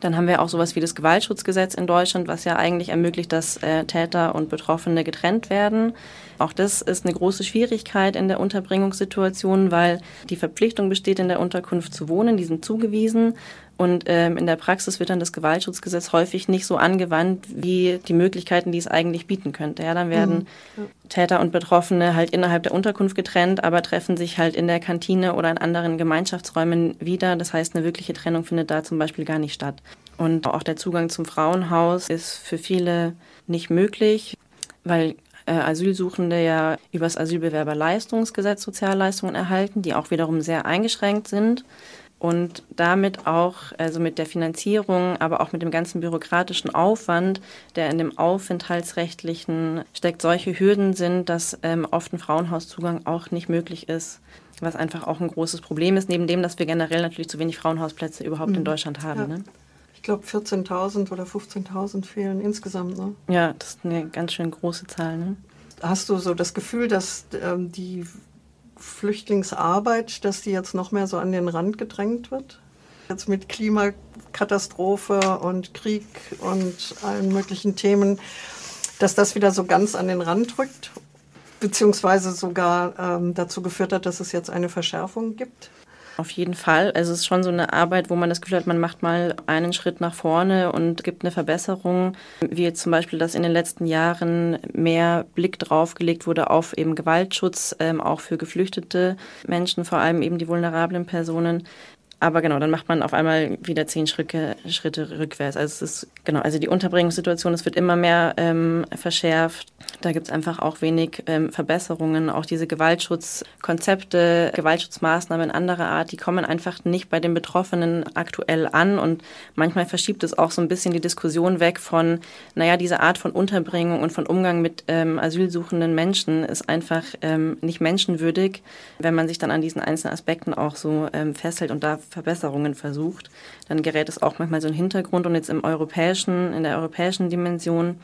Dann haben wir auch sowas wie das Gewaltschutzgesetz in Deutschland, was ja eigentlich ermöglicht, dass äh, Täter und Betroffene getrennt werden. Auch das ist eine große Schwierigkeit in der Unterbringungssituation, weil die Verpflichtung besteht, in der Unterkunft zu wohnen, die sind zugewiesen. Und ähm, in der Praxis wird dann das Gewaltschutzgesetz häufig nicht so angewandt, wie die Möglichkeiten, die es eigentlich bieten könnte. Ja, dann werden mhm. Täter und Betroffene halt innerhalb der Unterkunft getrennt, aber treffen sich halt in der Kantine oder in anderen Gemeinschaftsräumen wieder. Das heißt, eine wirkliche Trennung findet da zum Beispiel gar nicht statt. Und auch der Zugang zum Frauenhaus ist für viele nicht möglich, weil äh, Asylsuchende ja über das Asylbewerberleistungsgesetz Sozialleistungen erhalten, die auch wiederum sehr eingeschränkt sind und damit auch, also mit der Finanzierung, aber auch mit dem ganzen bürokratischen Aufwand, der in dem Aufenthaltsrechtlichen steckt, solche Hürden sind, dass ähm, oft ein Frauenhauszugang auch nicht möglich ist, was einfach auch ein großes Problem ist, neben dem, dass wir generell natürlich zu wenig Frauenhausplätze überhaupt mhm. in Deutschland haben. Ja. Ne? Ich glaube 14.000 oder 15.000 fehlen insgesamt. Ne? Ja, das ist eine ganz schön große Zahl. Ne? Hast du so das Gefühl, dass ähm, die Flüchtlingsarbeit, dass die jetzt noch mehr so an den Rand gedrängt wird? Jetzt mit Klimakatastrophe und Krieg und allen möglichen Themen, dass das wieder so ganz an den Rand rückt, beziehungsweise sogar ähm, dazu geführt hat, dass es jetzt eine Verschärfung gibt? Auf jeden Fall. Also es ist schon so eine Arbeit, wo man das Gefühl hat, man macht mal einen Schritt nach vorne und gibt eine Verbesserung. Wie jetzt zum Beispiel, dass in den letzten Jahren mehr Blick drauf gelegt wurde auf eben Gewaltschutz, ähm, auch für geflüchtete Menschen, vor allem eben die vulnerablen Personen. Aber genau, dann macht man auf einmal wieder zehn Schritte, Schritte rückwärts. Also es ist, genau, also die Unterbringungssituation, es wird immer mehr ähm, verschärft. Da gibt es einfach auch wenig ähm, Verbesserungen. Auch diese Gewaltschutzkonzepte, Gewaltschutzmaßnahmen anderer Art, die kommen einfach nicht bei den Betroffenen aktuell an. Und manchmal verschiebt es auch so ein bisschen die Diskussion weg von, naja, diese Art von Unterbringung und von Umgang mit ähm, asylsuchenden Menschen ist einfach ähm, nicht menschenwürdig, wenn man sich dann an diesen einzelnen Aspekten auch so ähm, festhält und da Verbesserungen versucht, dann gerät es auch manchmal so in den Hintergrund und jetzt im europäischen, in der europäischen Dimension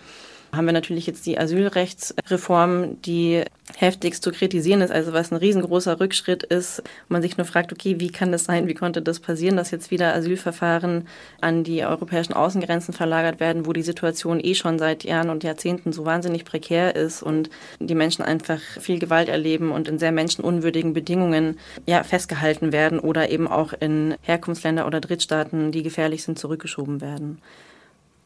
haben wir natürlich jetzt die Asylrechtsreform, die heftigst zu kritisieren ist, also was ein riesengroßer Rückschritt ist. man sich nur fragt, okay, wie kann das sein, wie konnte das passieren, dass jetzt wieder Asylverfahren an die europäischen Außengrenzen verlagert werden, wo die Situation eh schon seit Jahren und Jahrzehnten so wahnsinnig prekär ist und die Menschen einfach viel Gewalt erleben und in sehr menschenunwürdigen Bedingungen ja, festgehalten werden oder eben auch in Herkunftsländer oder Drittstaaten, die gefährlich sind, zurückgeschoben werden.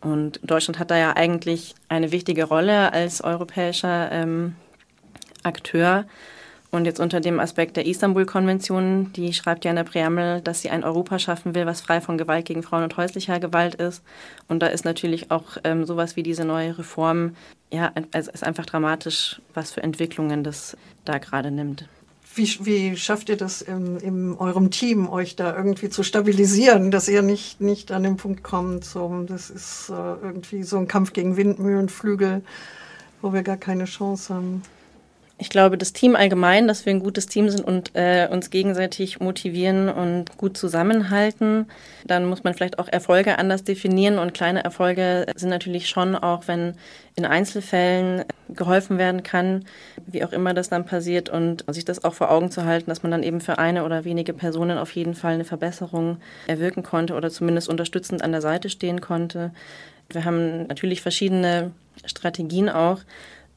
Und Deutschland hat da ja eigentlich eine wichtige Rolle als europäischer ähm, Akteur. Und jetzt unter dem Aspekt der Istanbul-Konvention, die schreibt ja in der Präambel, dass sie ein Europa schaffen will, was frei von Gewalt gegen Frauen und häuslicher Gewalt ist. Und da ist natürlich auch ähm, sowas wie diese neue Reform, ja, es ist einfach dramatisch, was für Entwicklungen das da gerade nimmt. Wie, wie schafft ihr das in, in eurem Team, euch da irgendwie zu stabilisieren, dass ihr nicht, nicht an den Punkt kommt, so, das ist äh, irgendwie so ein Kampf gegen Windmühlenflügel, wo wir gar keine Chance haben? Ich glaube, das Team allgemein, dass wir ein gutes Team sind und äh, uns gegenseitig motivieren und gut zusammenhalten. Dann muss man vielleicht auch Erfolge anders definieren und kleine Erfolge sind natürlich schon auch, wenn in Einzelfällen geholfen werden kann, wie auch immer das dann passiert und sich das auch vor Augen zu halten, dass man dann eben für eine oder wenige Personen auf jeden Fall eine Verbesserung erwirken konnte oder zumindest unterstützend an der Seite stehen konnte. Wir haben natürlich verschiedene Strategien auch.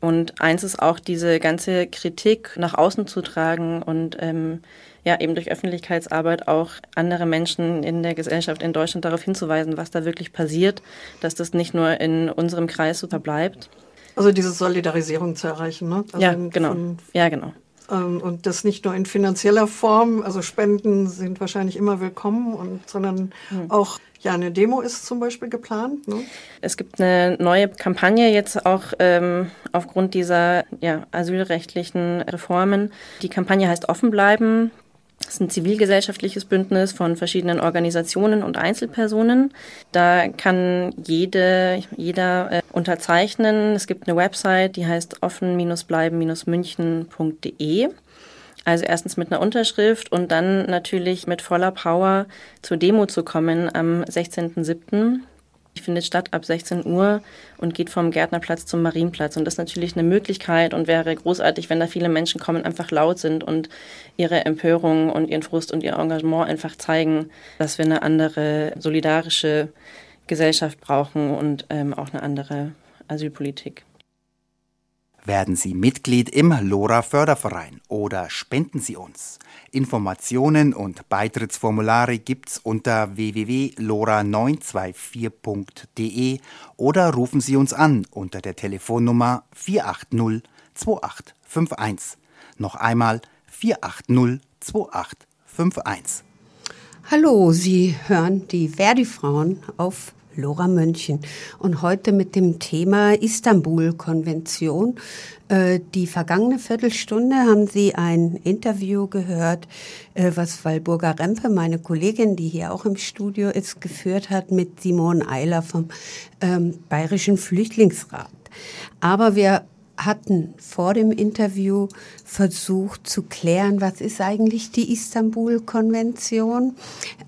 Und eins ist auch diese ganze Kritik nach außen zu tragen und ähm, ja eben durch Öffentlichkeitsarbeit auch andere Menschen in der Gesellschaft in Deutschland darauf hinzuweisen, was da wirklich passiert, dass das nicht nur in unserem Kreis so verbleibt. Also diese Solidarisierung zu erreichen, ne? Also ja, genau. Von, ja, genau. Ähm, und das nicht nur in finanzieller Form, also Spenden sind wahrscheinlich immer willkommen, und, sondern mhm. auch ja, eine Demo ist zum Beispiel geplant. Ne? Es gibt eine neue Kampagne jetzt auch ähm, aufgrund dieser ja, asylrechtlichen Reformen. Die Kampagne heißt Offen bleiben. Das ist ein zivilgesellschaftliches Bündnis von verschiedenen Organisationen und Einzelpersonen. Da kann jede, jeder äh, unterzeichnen. Es gibt eine Website, die heißt offen-bleiben-münchen.de. Also erstens mit einer Unterschrift und dann natürlich mit voller Power zur Demo zu kommen am 16.07. Die findet statt ab 16 Uhr und geht vom Gärtnerplatz zum Marienplatz. Und das ist natürlich eine Möglichkeit und wäre großartig, wenn da viele Menschen kommen, einfach laut sind und ihre Empörung und ihren Frust und ihr Engagement einfach zeigen, dass wir eine andere solidarische Gesellschaft brauchen und ähm, auch eine andere Asylpolitik. Werden Sie Mitglied im LoRa Förderverein oder spenden Sie uns. Informationen und Beitrittsformulare gibt's unter www.lora924.de oder rufen Sie uns an unter der Telefonnummer 480 2851. Noch einmal 480 2851. Hallo, Sie hören die Verdi-Frauen auf Lora München. Und heute mit dem Thema Istanbul-Konvention. Äh, die vergangene Viertelstunde haben Sie ein Interview gehört, äh, was Walburga Rempe, meine Kollegin, die hier auch im Studio ist, geführt hat mit Simon Eiler vom ähm, Bayerischen Flüchtlingsrat. Aber wir hatten vor dem Interview versucht zu klären, was ist eigentlich die Istanbul-Konvention,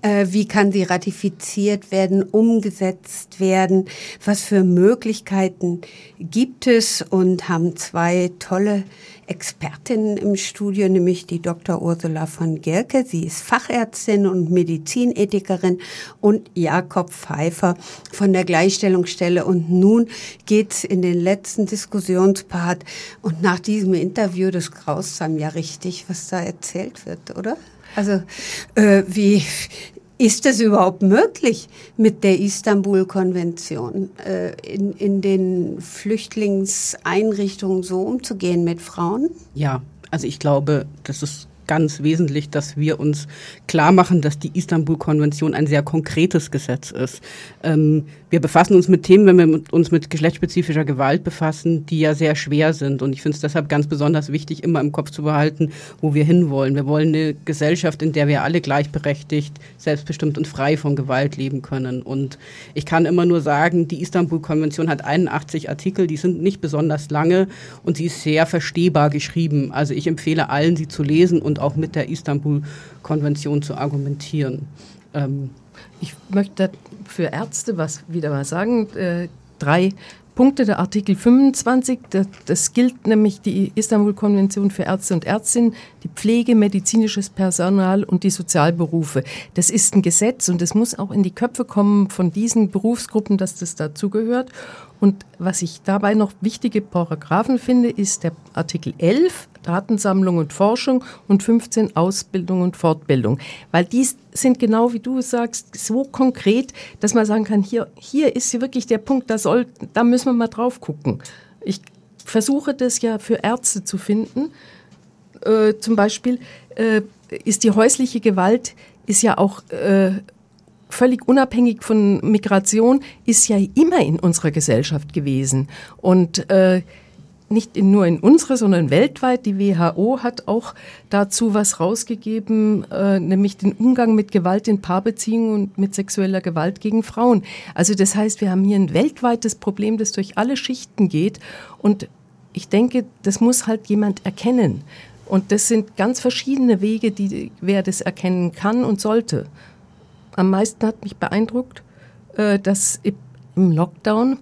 äh, wie kann sie ratifiziert werden, umgesetzt werden, was für Möglichkeiten gibt es? Und haben zwei tolle Expertinnen im Studio, nämlich die Dr. Ursula von Gerke. Sie ist Fachärztin und Medizinethikerin und Jakob Pfeiffer von der Gleichstellungsstelle. Und nun geht's in den letzten Diskussionspart. Und nach diesem Interview, das graust einem ja richtig, was da erzählt wird, oder? Also äh, wie ist es überhaupt möglich, mit der Istanbul-Konvention äh, in, in den Flüchtlingseinrichtungen so umzugehen mit Frauen? Ja, also ich glaube, das ist ganz wesentlich, dass wir uns klar machen, dass die Istanbul-Konvention ein sehr konkretes Gesetz ist. Ähm, wir befassen uns mit Themen, wenn wir uns mit geschlechtsspezifischer Gewalt befassen, die ja sehr schwer sind. Und ich finde es deshalb ganz besonders wichtig, immer im Kopf zu behalten, wo wir hinwollen. Wir wollen eine Gesellschaft, in der wir alle gleichberechtigt, selbstbestimmt und frei von Gewalt leben können. Und ich kann immer nur sagen, die Istanbul-Konvention hat 81 Artikel, die sind nicht besonders lange und sie ist sehr verstehbar geschrieben. Also ich empfehle allen, sie zu lesen und auch mit der Istanbul-Konvention zu argumentieren. Ähm ich möchte für Ärzte was wieder mal sagen. Äh, drei Punkte der Artikel 25. Das, das gilt nämlich die Istanbul-Konvention für Ärzte und Ärztinnen, die Pflege, medizinisches Personal und die Sozialberufe. Das ist ein Gesetz und es muss auch in die Köpfe kommen von diesen Berufsgruppen, dass das dazugehört. Und was ich dabei noch wichtige Paragraphen finde, ist der Artikel 11, Datensammlung und Forschung und 15 Ausbildung und Fortbildung. Weil die sind genau wie du sagst, so konkret, dass man sagen kann, hier, hier ist wirklich der Punkt, da, soll, da müssen wir mal drauf gucken. Ich versuche das ja für Ärzte zu finden. Äh, zum Beispiel äh, ist die häusliche Gewalt ist ja auch äh, völlig unabhängig von Migration, ist ja immer in unserer Gesellschaft gewesen. Und äh, nicht in, nur in unserer, sondern weltweit. Die WHO hat auch dazu was rausgegeben, äh, nämlich den Umgang mit Gewalt in Paarbeziehungen und mit sexueller Gewalt gegen Frauen. Also das heißt, wir haben hier ein weltweites Problem, das durch alle Schichten geht. Und ich denke, das muss halt jemand erkennen. Und das sind ganz verschiedene Wege, die wer das erkennen kann und sollte. Am meisten hat mich beeindruckt, äh, dass im Lockdown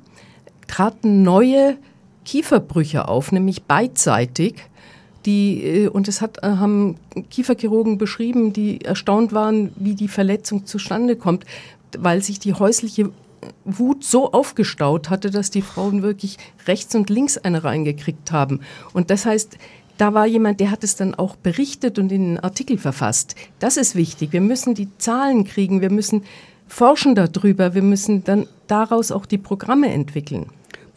traten neue Kieferbrüche auf, nämlich beidseitig. Die, äh, und es hat, äh, haben Kieferchirurgen beschrieben, die erstaunt waren, wie die Verletzung zustande kommt, weil sich die häusliche Wut so aufgestaut hatte, dass die Frauen wirklich rechts und links eine reingekriegt haben. Und das heißt, da war jemand, der hat es dann auch berichtet und in einen Artikel verfasst. Das ist wichtig. Wir müssen die Zahlen kriegen, wir müssen forschen darüber, wir müssen dann daraus auch die Programme entwickeln.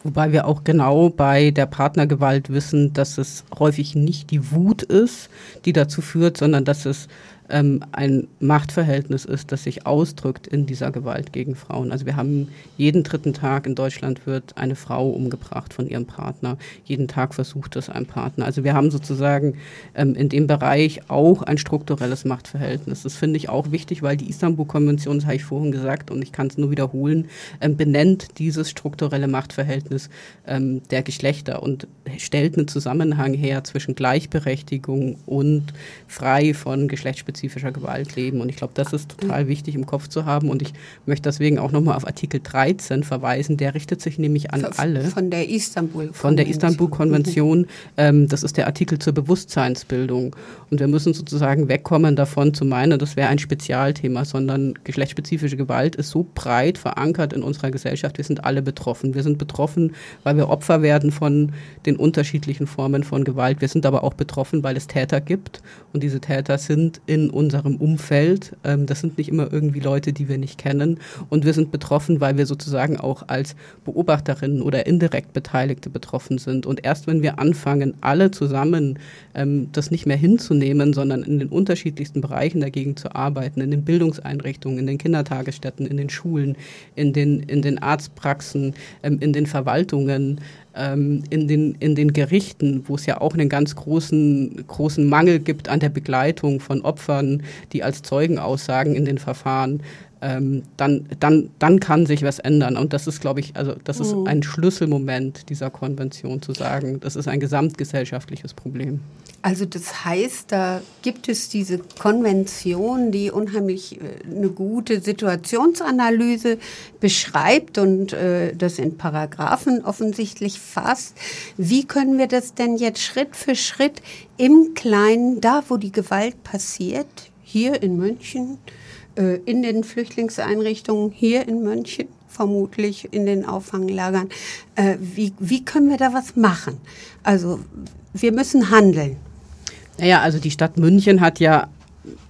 Wobei wir auch genau bei der Partnergewalt wissen, dass es häufig nicht die Wut ist, die dazu führt, sondern dass es ähm, ein Machtverhältnis ist, das sich ausdrückt in dieser Gewalt gegen Frauen. Also wir haben jeden dritten Tag in Deutschland wird eine Frau umgebracht von ihrem Partner. Jeden Tag versucht es ein Partner. Also wir haben sozusagen ähm, in dem Bereich auch ein strukturelles Machtverhältnis. Das finde ich auch wichtig, weil die Istanbul-Konvention, das habe ich vorhin gesagt und ich kann es nur wiederholen, ähm, benennt dieses strukturelle Machtverhältnis ähm, der Geschlechter und stellt einen Zusammenhang her zwischen Gleichberechtigung und frei von geschlechtsspezifischen geschlechtsspezifischer Gewalt leben. Und ich glaube, das ist total wichtig im Kopf zu haben. Und ich möchte deswegen auch nochmal auf Artikel 13 verweisen. Der richtet sich nämlich an alle. Von der Istanbul-Konvention. Von der Istanbul-Konvention. Ähm, das ist der Artikel zur Bewusstseinsbildung. Und wir müssen sozusagen wegkommen davon zu meinen, das wäre ein Spezialthema, sondern geschlechtsspezifische Gewalt ist so breit verankert in unserer Gesellschaft. Wir sind alle betroffen. Wir sind betroffen, weil wir Opfer werden von den unterschiedlichen Formen von Gewalt. Wir sind aber auch betroffen, weil es Täter gibt. Und diese Täter sind in unserem Umfeld. Ähm, das sind nicht immer irgendwie Leute, die wir nicht kennen. Und wir sind betroffen, weil wir sozusagen auch als Beobachterinnen oder indirekt Beteiligte betroffen sind. Und erst wenn wir anfangen, alle zusammen ähm, das nicht mehr hinzunehmen, sondern in den unterschiedlichsten Bereichen dagegen zu arbeiten, in den Bildungseinrichtungen, in den Kindertagesstätten, in den Schulen, in den, in den Arztpraxen, ähm, in den Verwaltungen, ähm, in, den, in den Gerichten, wo es ja auch einen ganz großen, großen Mangel gibt an der Begleitung von Opfern, die als Zeugen aussagen in den Verfahren, ähm, dann, dann, dann kann sich was ändern. Und das ist, glaube ich, also das ist mhm. ein Schlüsselmoment dieser Konvention zu sagen, das ist ein gesamtgesellschaftliches Problem. Also das heißt, da gibt es diese Konvention, die unheimlich äh, eine gute Situationsanalyse beschreibt und äh, das in Paragraphen offensichtlich fasst. Wie können wir das denn jetzt Schritt für Schritt im Kleinen, da wo die Gewalt passiert, hier in München, äh, in den Flüchtlingseinrichtungen, hier in München, vermutlich in den Auffanglagern, äh, wie, wie können wir da was machen? Also wir müssen handeln. Naja, also die Stadt München hat ja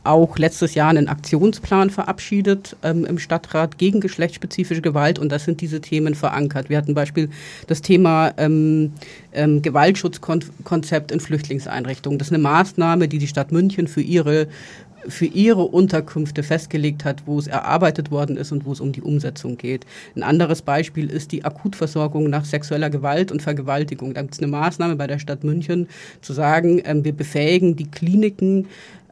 auch letztes Jahr einen Aktionsplan verabschiedet ähm, im Stadtrat gegen geschlechtsspezifische Gewalt und da sind diese Themen verankert. Wir hatten Beispiel das Thema ähm, ähm, Gewaltschutzkonzept in Flüchtlingseinrichtungen. Das ist eine Maßnahme, die die Stadt München für ihre für ihre Unterkünfte festgelegt hat, wo es erarbeitet worden ist und wo es um die Umsetzung geht. Ein anderes Beispiel ist die Akutversorgung nach sexueller Gewalt und Vergewaltigung. Da gibt es eine Maßnahme bei der Stadt München zu sagen, ähm, wir befähigen die Kliniken,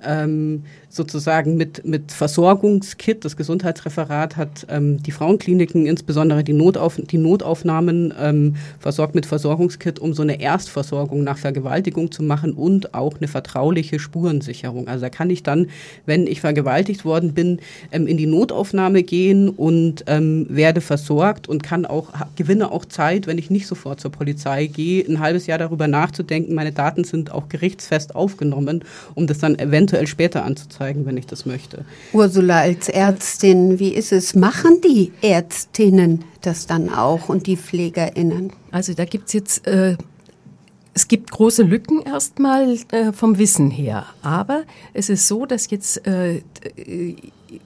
ähm, sozusagen mit, mit Versorgungskit. Das Gesundheitsreferat hat ähm, die Frauenkliniken, insbesondere die, Notauf die Notaufnahmen, ähm, versorgt mit Versorgungskit, um so eine Erstversorgung nach Vergewaltigung zu machen und auch eine vertrauliche Spurensicherung. Also da kann ich dann, wenn ich vergewaltigt worden bin, ähm, in die Notaufnahme gehen und ähm, werde versorgt und kann auch, gewinne auch Zeit, wenn ich nicht sofort zur Polizei gehe, ein halbes Jahr darüber nachzudenken. Meine Daten sind auch gerichtsfest aufgenommen, um das dann eventuell später anzuzeigen zeigen, wenn ich das möchte. Ursula als Ärztin, wie ist es? Machen die Ärztinnen das dann auch und die Pflegerinnen? Also da gibt es jetzt äh, es gibt große Lücken erstmal äh, vom Wissen her. Aber es ist so, dass jetzt äh,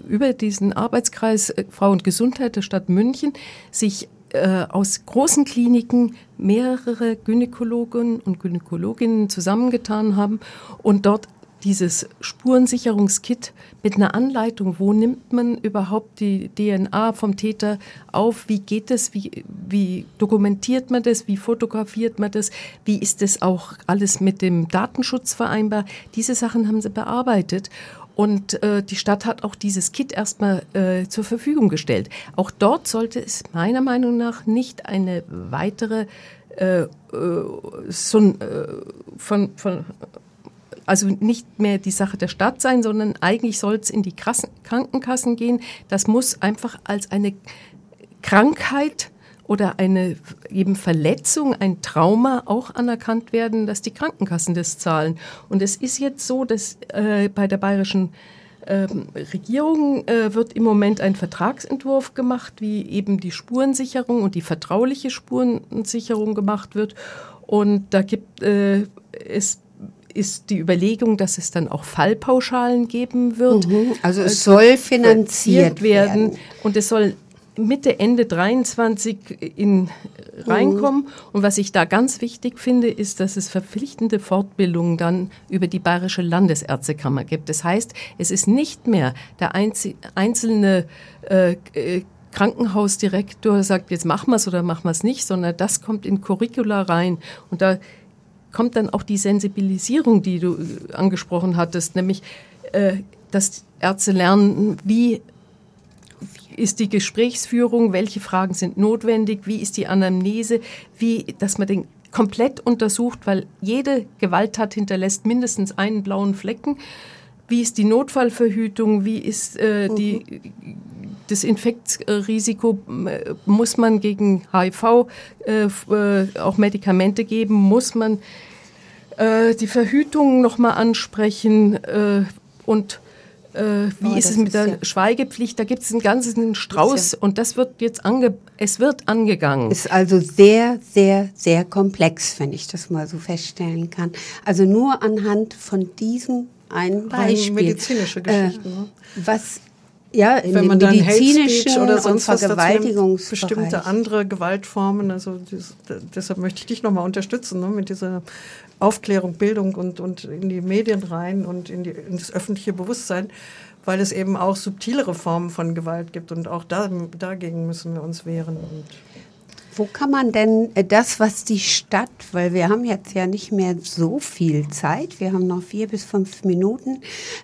über diesen Arbeitskreis äh, Frau und Gesundheit der Stadt München sich äh, aus großen Kliniken mehrere Gynäkologen und Gynäkologinnen zusammengetan haben und dort dieses Spurensicherungskit mit einer Anleitung, wo nimmt man überhaupt die DNA vom Täter auf, wie geht es, wie, wie dokumentiert man das, wie fotografiert man das, wie ist das auch alles mit dem Datenschutz vereinbar. Diese Sachen haben sie bearbeitet. Und äh, die Stadt hat auch dieses Kit erstmal äh, zur Verfügung gestellt. Auch dort sollte es meiner Meinung nach nicht eine weitere äh, äh so, äh, von, von also nicht mehr die Sache der Stadt sein, sondern eigentlich soll es in die Kassen, Krankenkassen gehen. Das muss einfach als eine Krankheit oder eine eben Verletzung, ein Trauma auch anerkannt werden, dass die Krankenkassen das zahlen. Und es ist jetzt so, dass äh, bei der bayerischen ähm, Regierung äh, wird im Moment ein Vertragsentwurf gemacht, wie eben die Spurensicherung und die vertrauliche Spurensicherung gemacht wird. Und da gibt äh, es ist die Überlegung, dass es dann auch Fallpauschalen geben wird. Mhm. Also es also soll finanziert werden. werden. Und es soll Mitte, Ende 23 in, reinkommen. Mhm. Und was ich da ganz wichtig finde, ist, dass es verpflichtende Fortbildungen dann über die Bayerische Landesärztekammer gibt. Das heißt, es ist nicht mehr der einzelne äh, äh, Krankenhausdirektor sagt, jetzt machen wir es oder machen wir es nicht, sondern das kommt in Curricula rein. Und da kommt dann auch die Sensibilisierung, die du äh, angesprochen hattest, nämlich, äh, dass Ärzte lernen, wie ist die Gesprächsführung, welche Fragen sind notwendig, wie ist die Anamnese, wie, dass man den komplett untersucht, weil jede Gewalttat hinterlässt mindestens einen blauen Flecken. Wie ist die Notfallverhütung? Wie ist äh, die, mhm. das Infektrisiko? Muss man gegen HIV äh, äh, auch Medikamente geben? Muss man äh, die Verhütung nochmal ansprechen? Äh, und äh, wie oh, ist es mit der ja Schweigepflicht? Da gibt es einen ganzen Strauß ja und das wird jetzt ange es wird angegangen. Ist also sehr, sehr, sehr komplex, wenn ich das mal so feststellen kann. Also nur anhand von diesem ein Beispiel. medizinische Geschichten. Äh, ne? was ja, in Wenn man dann medizinischen oder sonst was Vergewaltigungs bestimmte andere Gewaltformen, also das, deshalb möchte ich dich nochmal unterstützen ne, mit dieser Aufklärung, Bildung und, und in die Medien rein und in, die, in das öffentliche Bewusstsein, weil es eben auch subtilere Formen von Gewalt gibt und auch da, dagegen müssen wir uns wehren. Und wo kann man denn äh, das, was die Stadt, weil wir haben jetzt ja nicht mehr so viel Zeit, wir haben noch vier bis fünf Minuten,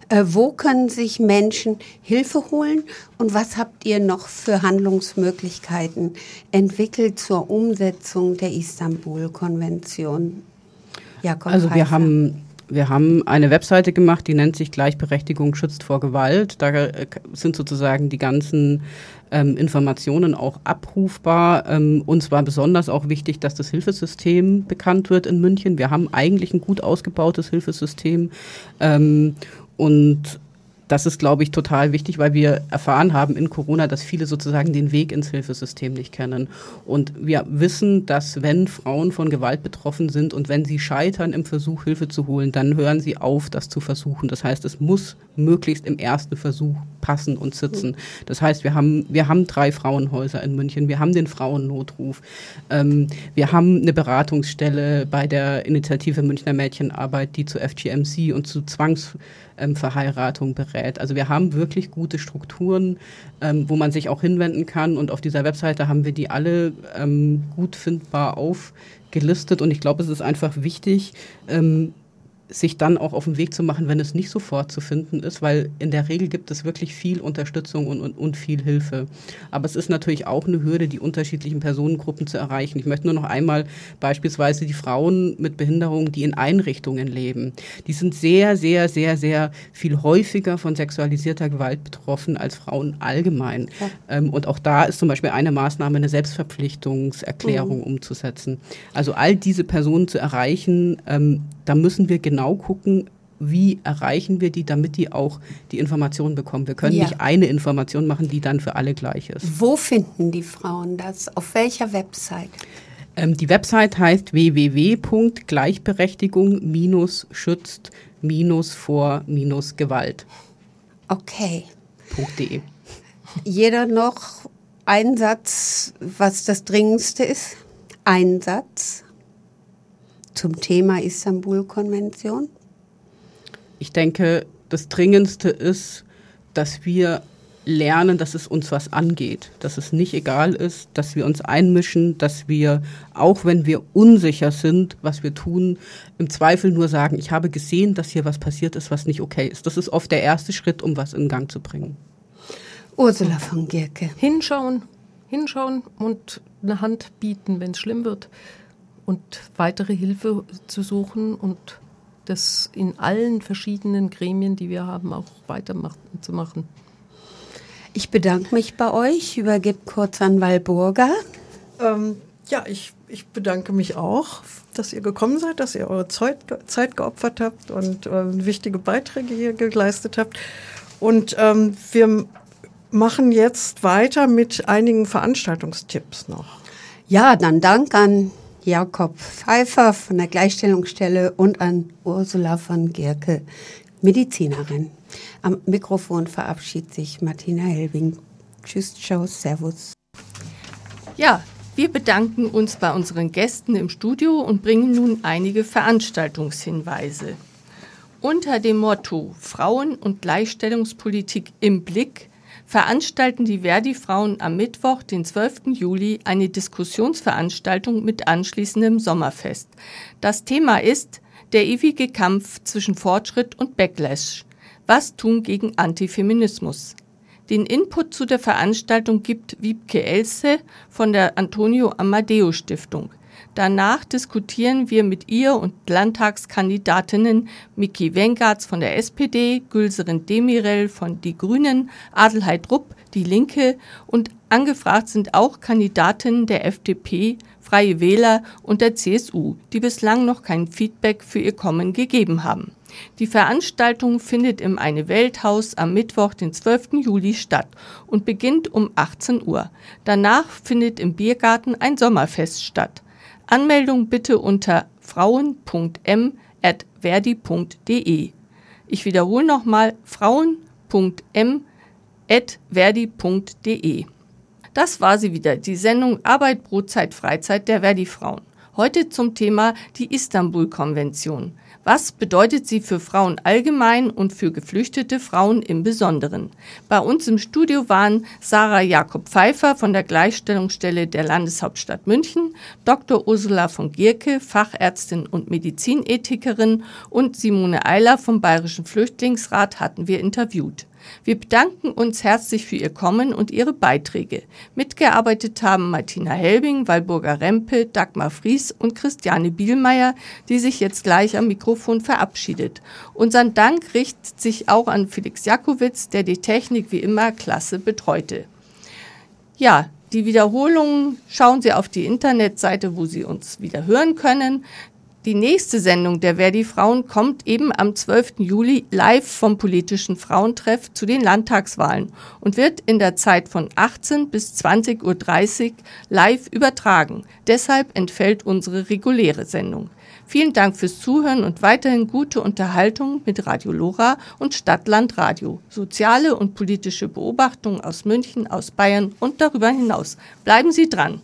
äh, wo können sich Menschen Hilfe holen und was habt ihr noch für Handlungsmöglichkeiten entwickelt zur Umsetzung der Istanbul-Konvention? Ja, also wir haben wir haben eine Webseite gemacht, die nennt sich Gleichberechtigung schützt vor Gewalt. Da äh, sind sozusagen die ganzen ähm, Informationen auch abrufbar. Ähm, uns war besonders auch wichtig, dass das Hilfesystem bekannt wird in München. Wir haben eigentlich ein gut ausgebautes Hilfesystem ähm, und das ist, glaube ich, total wichtig, weil wir erfahren haben in Corona, dass viele sozusagen den Weg ins Hilfesystem nicht kennen. Und wir wissen, dass wenn Frauen von Gewalt betroffen sind und wenn sie scheitern im Versuch, Hilfe zu holen, dann hören sie auf, das zu versuchen. Das heißt, es muss möglichst im ersten Versuch passen und sitzen. Das heißt, wir haben, wir haben drei Frauenhäuser in München, wir haben den Frauennotruf, ähm, wir haben eine Beratungsstelle bei der Initiative Münchner Mädchenarbeit, die zu FGMC und zu Zwangsverheiratung berät. Also wir haben wirklich gute Strukturen, ähm, wo man sich auch hinwenden kann. Und auf dieser Webseite haben wir die alle ähm, gut findbar aufgelistet. Und ich glaube, es ist einfach wichtig, ähm, sich dann auch auf den Weg zu machen, wenn es nicht sofort zu finden ist, weil in der Regel gibt es wirklich viel Unterstützung und, und, und viel Hilfe. Aber es ist natürlich auch eine Hürde, die unterschiedlichen Personengruppen zu erreichen. Ich möchte nur noch einmal beispielsweise die Frauen mit Behinderungen, die in Einrichtungen leben, die sind sehr, sehr, sehr, sehr viel häufiger von sexualisierter Gewalt betroffen als Frauen allgemein. Ja. Ähm, und auch da ist zum Beispiel eine Maßnahme, eine Selbstverpflichtungserklärung mhm. umzusetzen. Also all diese Personen zu erreichen, ähm, da müssen wir genau gucken, wie erreichen wir die, damit die auch die Informationen bekommen. Wir können ja. nicht eine Information machen, die dann für alle gleich ist. Wo finden die Frauen das? Auf welcher Website? Ähm, die Website heißt www.gleichberechtigung-schützt-vor-gewalt. Okay. .de. Jeder noch ein Satz, was das Dringendste ist? Ein Satz zum Thema Istanbul-Konvention? Ich denke, das Dringendste ist, dass wir lernen, dass es uns was angeht, dass es nicht egal ist, dass wir uns einmischen, dass wir, auch wenn wir unsicher sind, was wir tun, im Zweifel nur sagen, ich habe gesehen, dass hier was passiert ist, was nicht okay ist. Das ist oft der erste Schritt, um was in Gang zu bringen. Ursula von Gierke. Hinschauen, hinschauen und eine Hand bieten, wenn es schlimm wird und weitere Hilfe zu suchen und das in allen verschiedenen Gremien, die wir haben, auch weiterzumachen. Ich bedanke mich bei euch, übergebe kurz an Walburga. Ähm, ja, ich, ich bedanke mich auch, dass ihr gekommen seid, dass ihr eure Zeit, Zeit geopfert habt und äh, wichtige Beiträge hier geleistet habt. Und ähm, wir machen jetzt weiter mit einigen Veranstaltungstipps noch. Ja, dann Dank an Jakob Pfeiffer von der Gleichstellungsstelle und an Ursula von Gerke, Medizinerin. Am Mikrofon verabschiedet sich Martina Helbing. Tschüss, ciao, servus. Ja, wir bedanken uns bei unseren Gästen im Studio und bringen nun einige Veranstaltungshinweise. Unter dem Motto Frauen- und Gleichstellungspolitik im Blick veranstalten die Verdi-Frauen am Mittwoch, den 12. Juli, eine Diskussionsveranstaltung mit anschließendem Sommerfest. Das Thema ist der ewige Kampf zwischen Fortschritt und Backlash. Was tun gegen Antifeminismus? Den Input zu der Veranstaltung gibt Wiebke Else von der Antonio Amadeo Stiftung. Danach diskutieren wir mit ihr und Landtagskandidatinnen Miki Wengartz von der SPD, Gülserin Demirel von Die Grünen, Adelheid Rupp, Die Linke und angefragt sind auch Kandidatinnen der FDP, Freie Wähler und der CSU, die bislang noch kein Feedback für ihr Kommen gegeben haben. Die Veranstaltung findet im Eine Welthaus am Mittwoch, den 12. Juli statt und beginnt um 18 Uhr. Danach findet im Biergarten ein Sommerfest statt. Anmeldung bitte unter frauen.m@verdi.de. Ich wiederhole nochmal frauen.m@verdi.de. Das war sie wieder, die Sendung Arbeit, Brotzeit, Freizeit der Verdi-Frauen. Heute zum Thema die Istanbul-Konvention. Was bedeutet sie für Frauen allgemein und für geflüchtete Frauen im Besonderen? Bei uns im Studio waren Sarah Jakob Pfeiffer von der Gleichstellungsstelle der Landeshauptstadt München, Dr. Ursula von Gierke, Fachärztin und Medizinethikerin und Simone Eiler vom Bayerischen Flüchtlingsrat hatten wir interviewt. Wir bedanken uns herzlich für Ihr Kommen und Ihre Beiträge. Mitgearbeitet haben Martina Helbing, Walburger Rempe, Dagmar Fries und Christiane Bielmeier, die sich jetzt gleich am Mikrofon verabschiedet. Unseren Dank richtet sich auch an Felix Jakowitz, der die Technik wie immer klasse betreute. Ja, die Wiederholungen schauen Sie auf die Internetseite, wo Sie uns wieder hören können. Die nächste Sendung der Verdi Frauen kommt eben am 12. Juli live vom politischen Frauentreff zu den Landtagswahlen und wird in der Zeit von 18 bis 20.30 Uhr live übertragen. Deshalb entfällt unsere reguläre Sendung. Vielen Dank fürs Zuhören und weiterhin gute Unterhaltung mit Radio Lora und Stadtland Radio. Soziale und politische Beobachtungen aus München, aus Bayern und darüber hinaus. Bleiben Sie dran.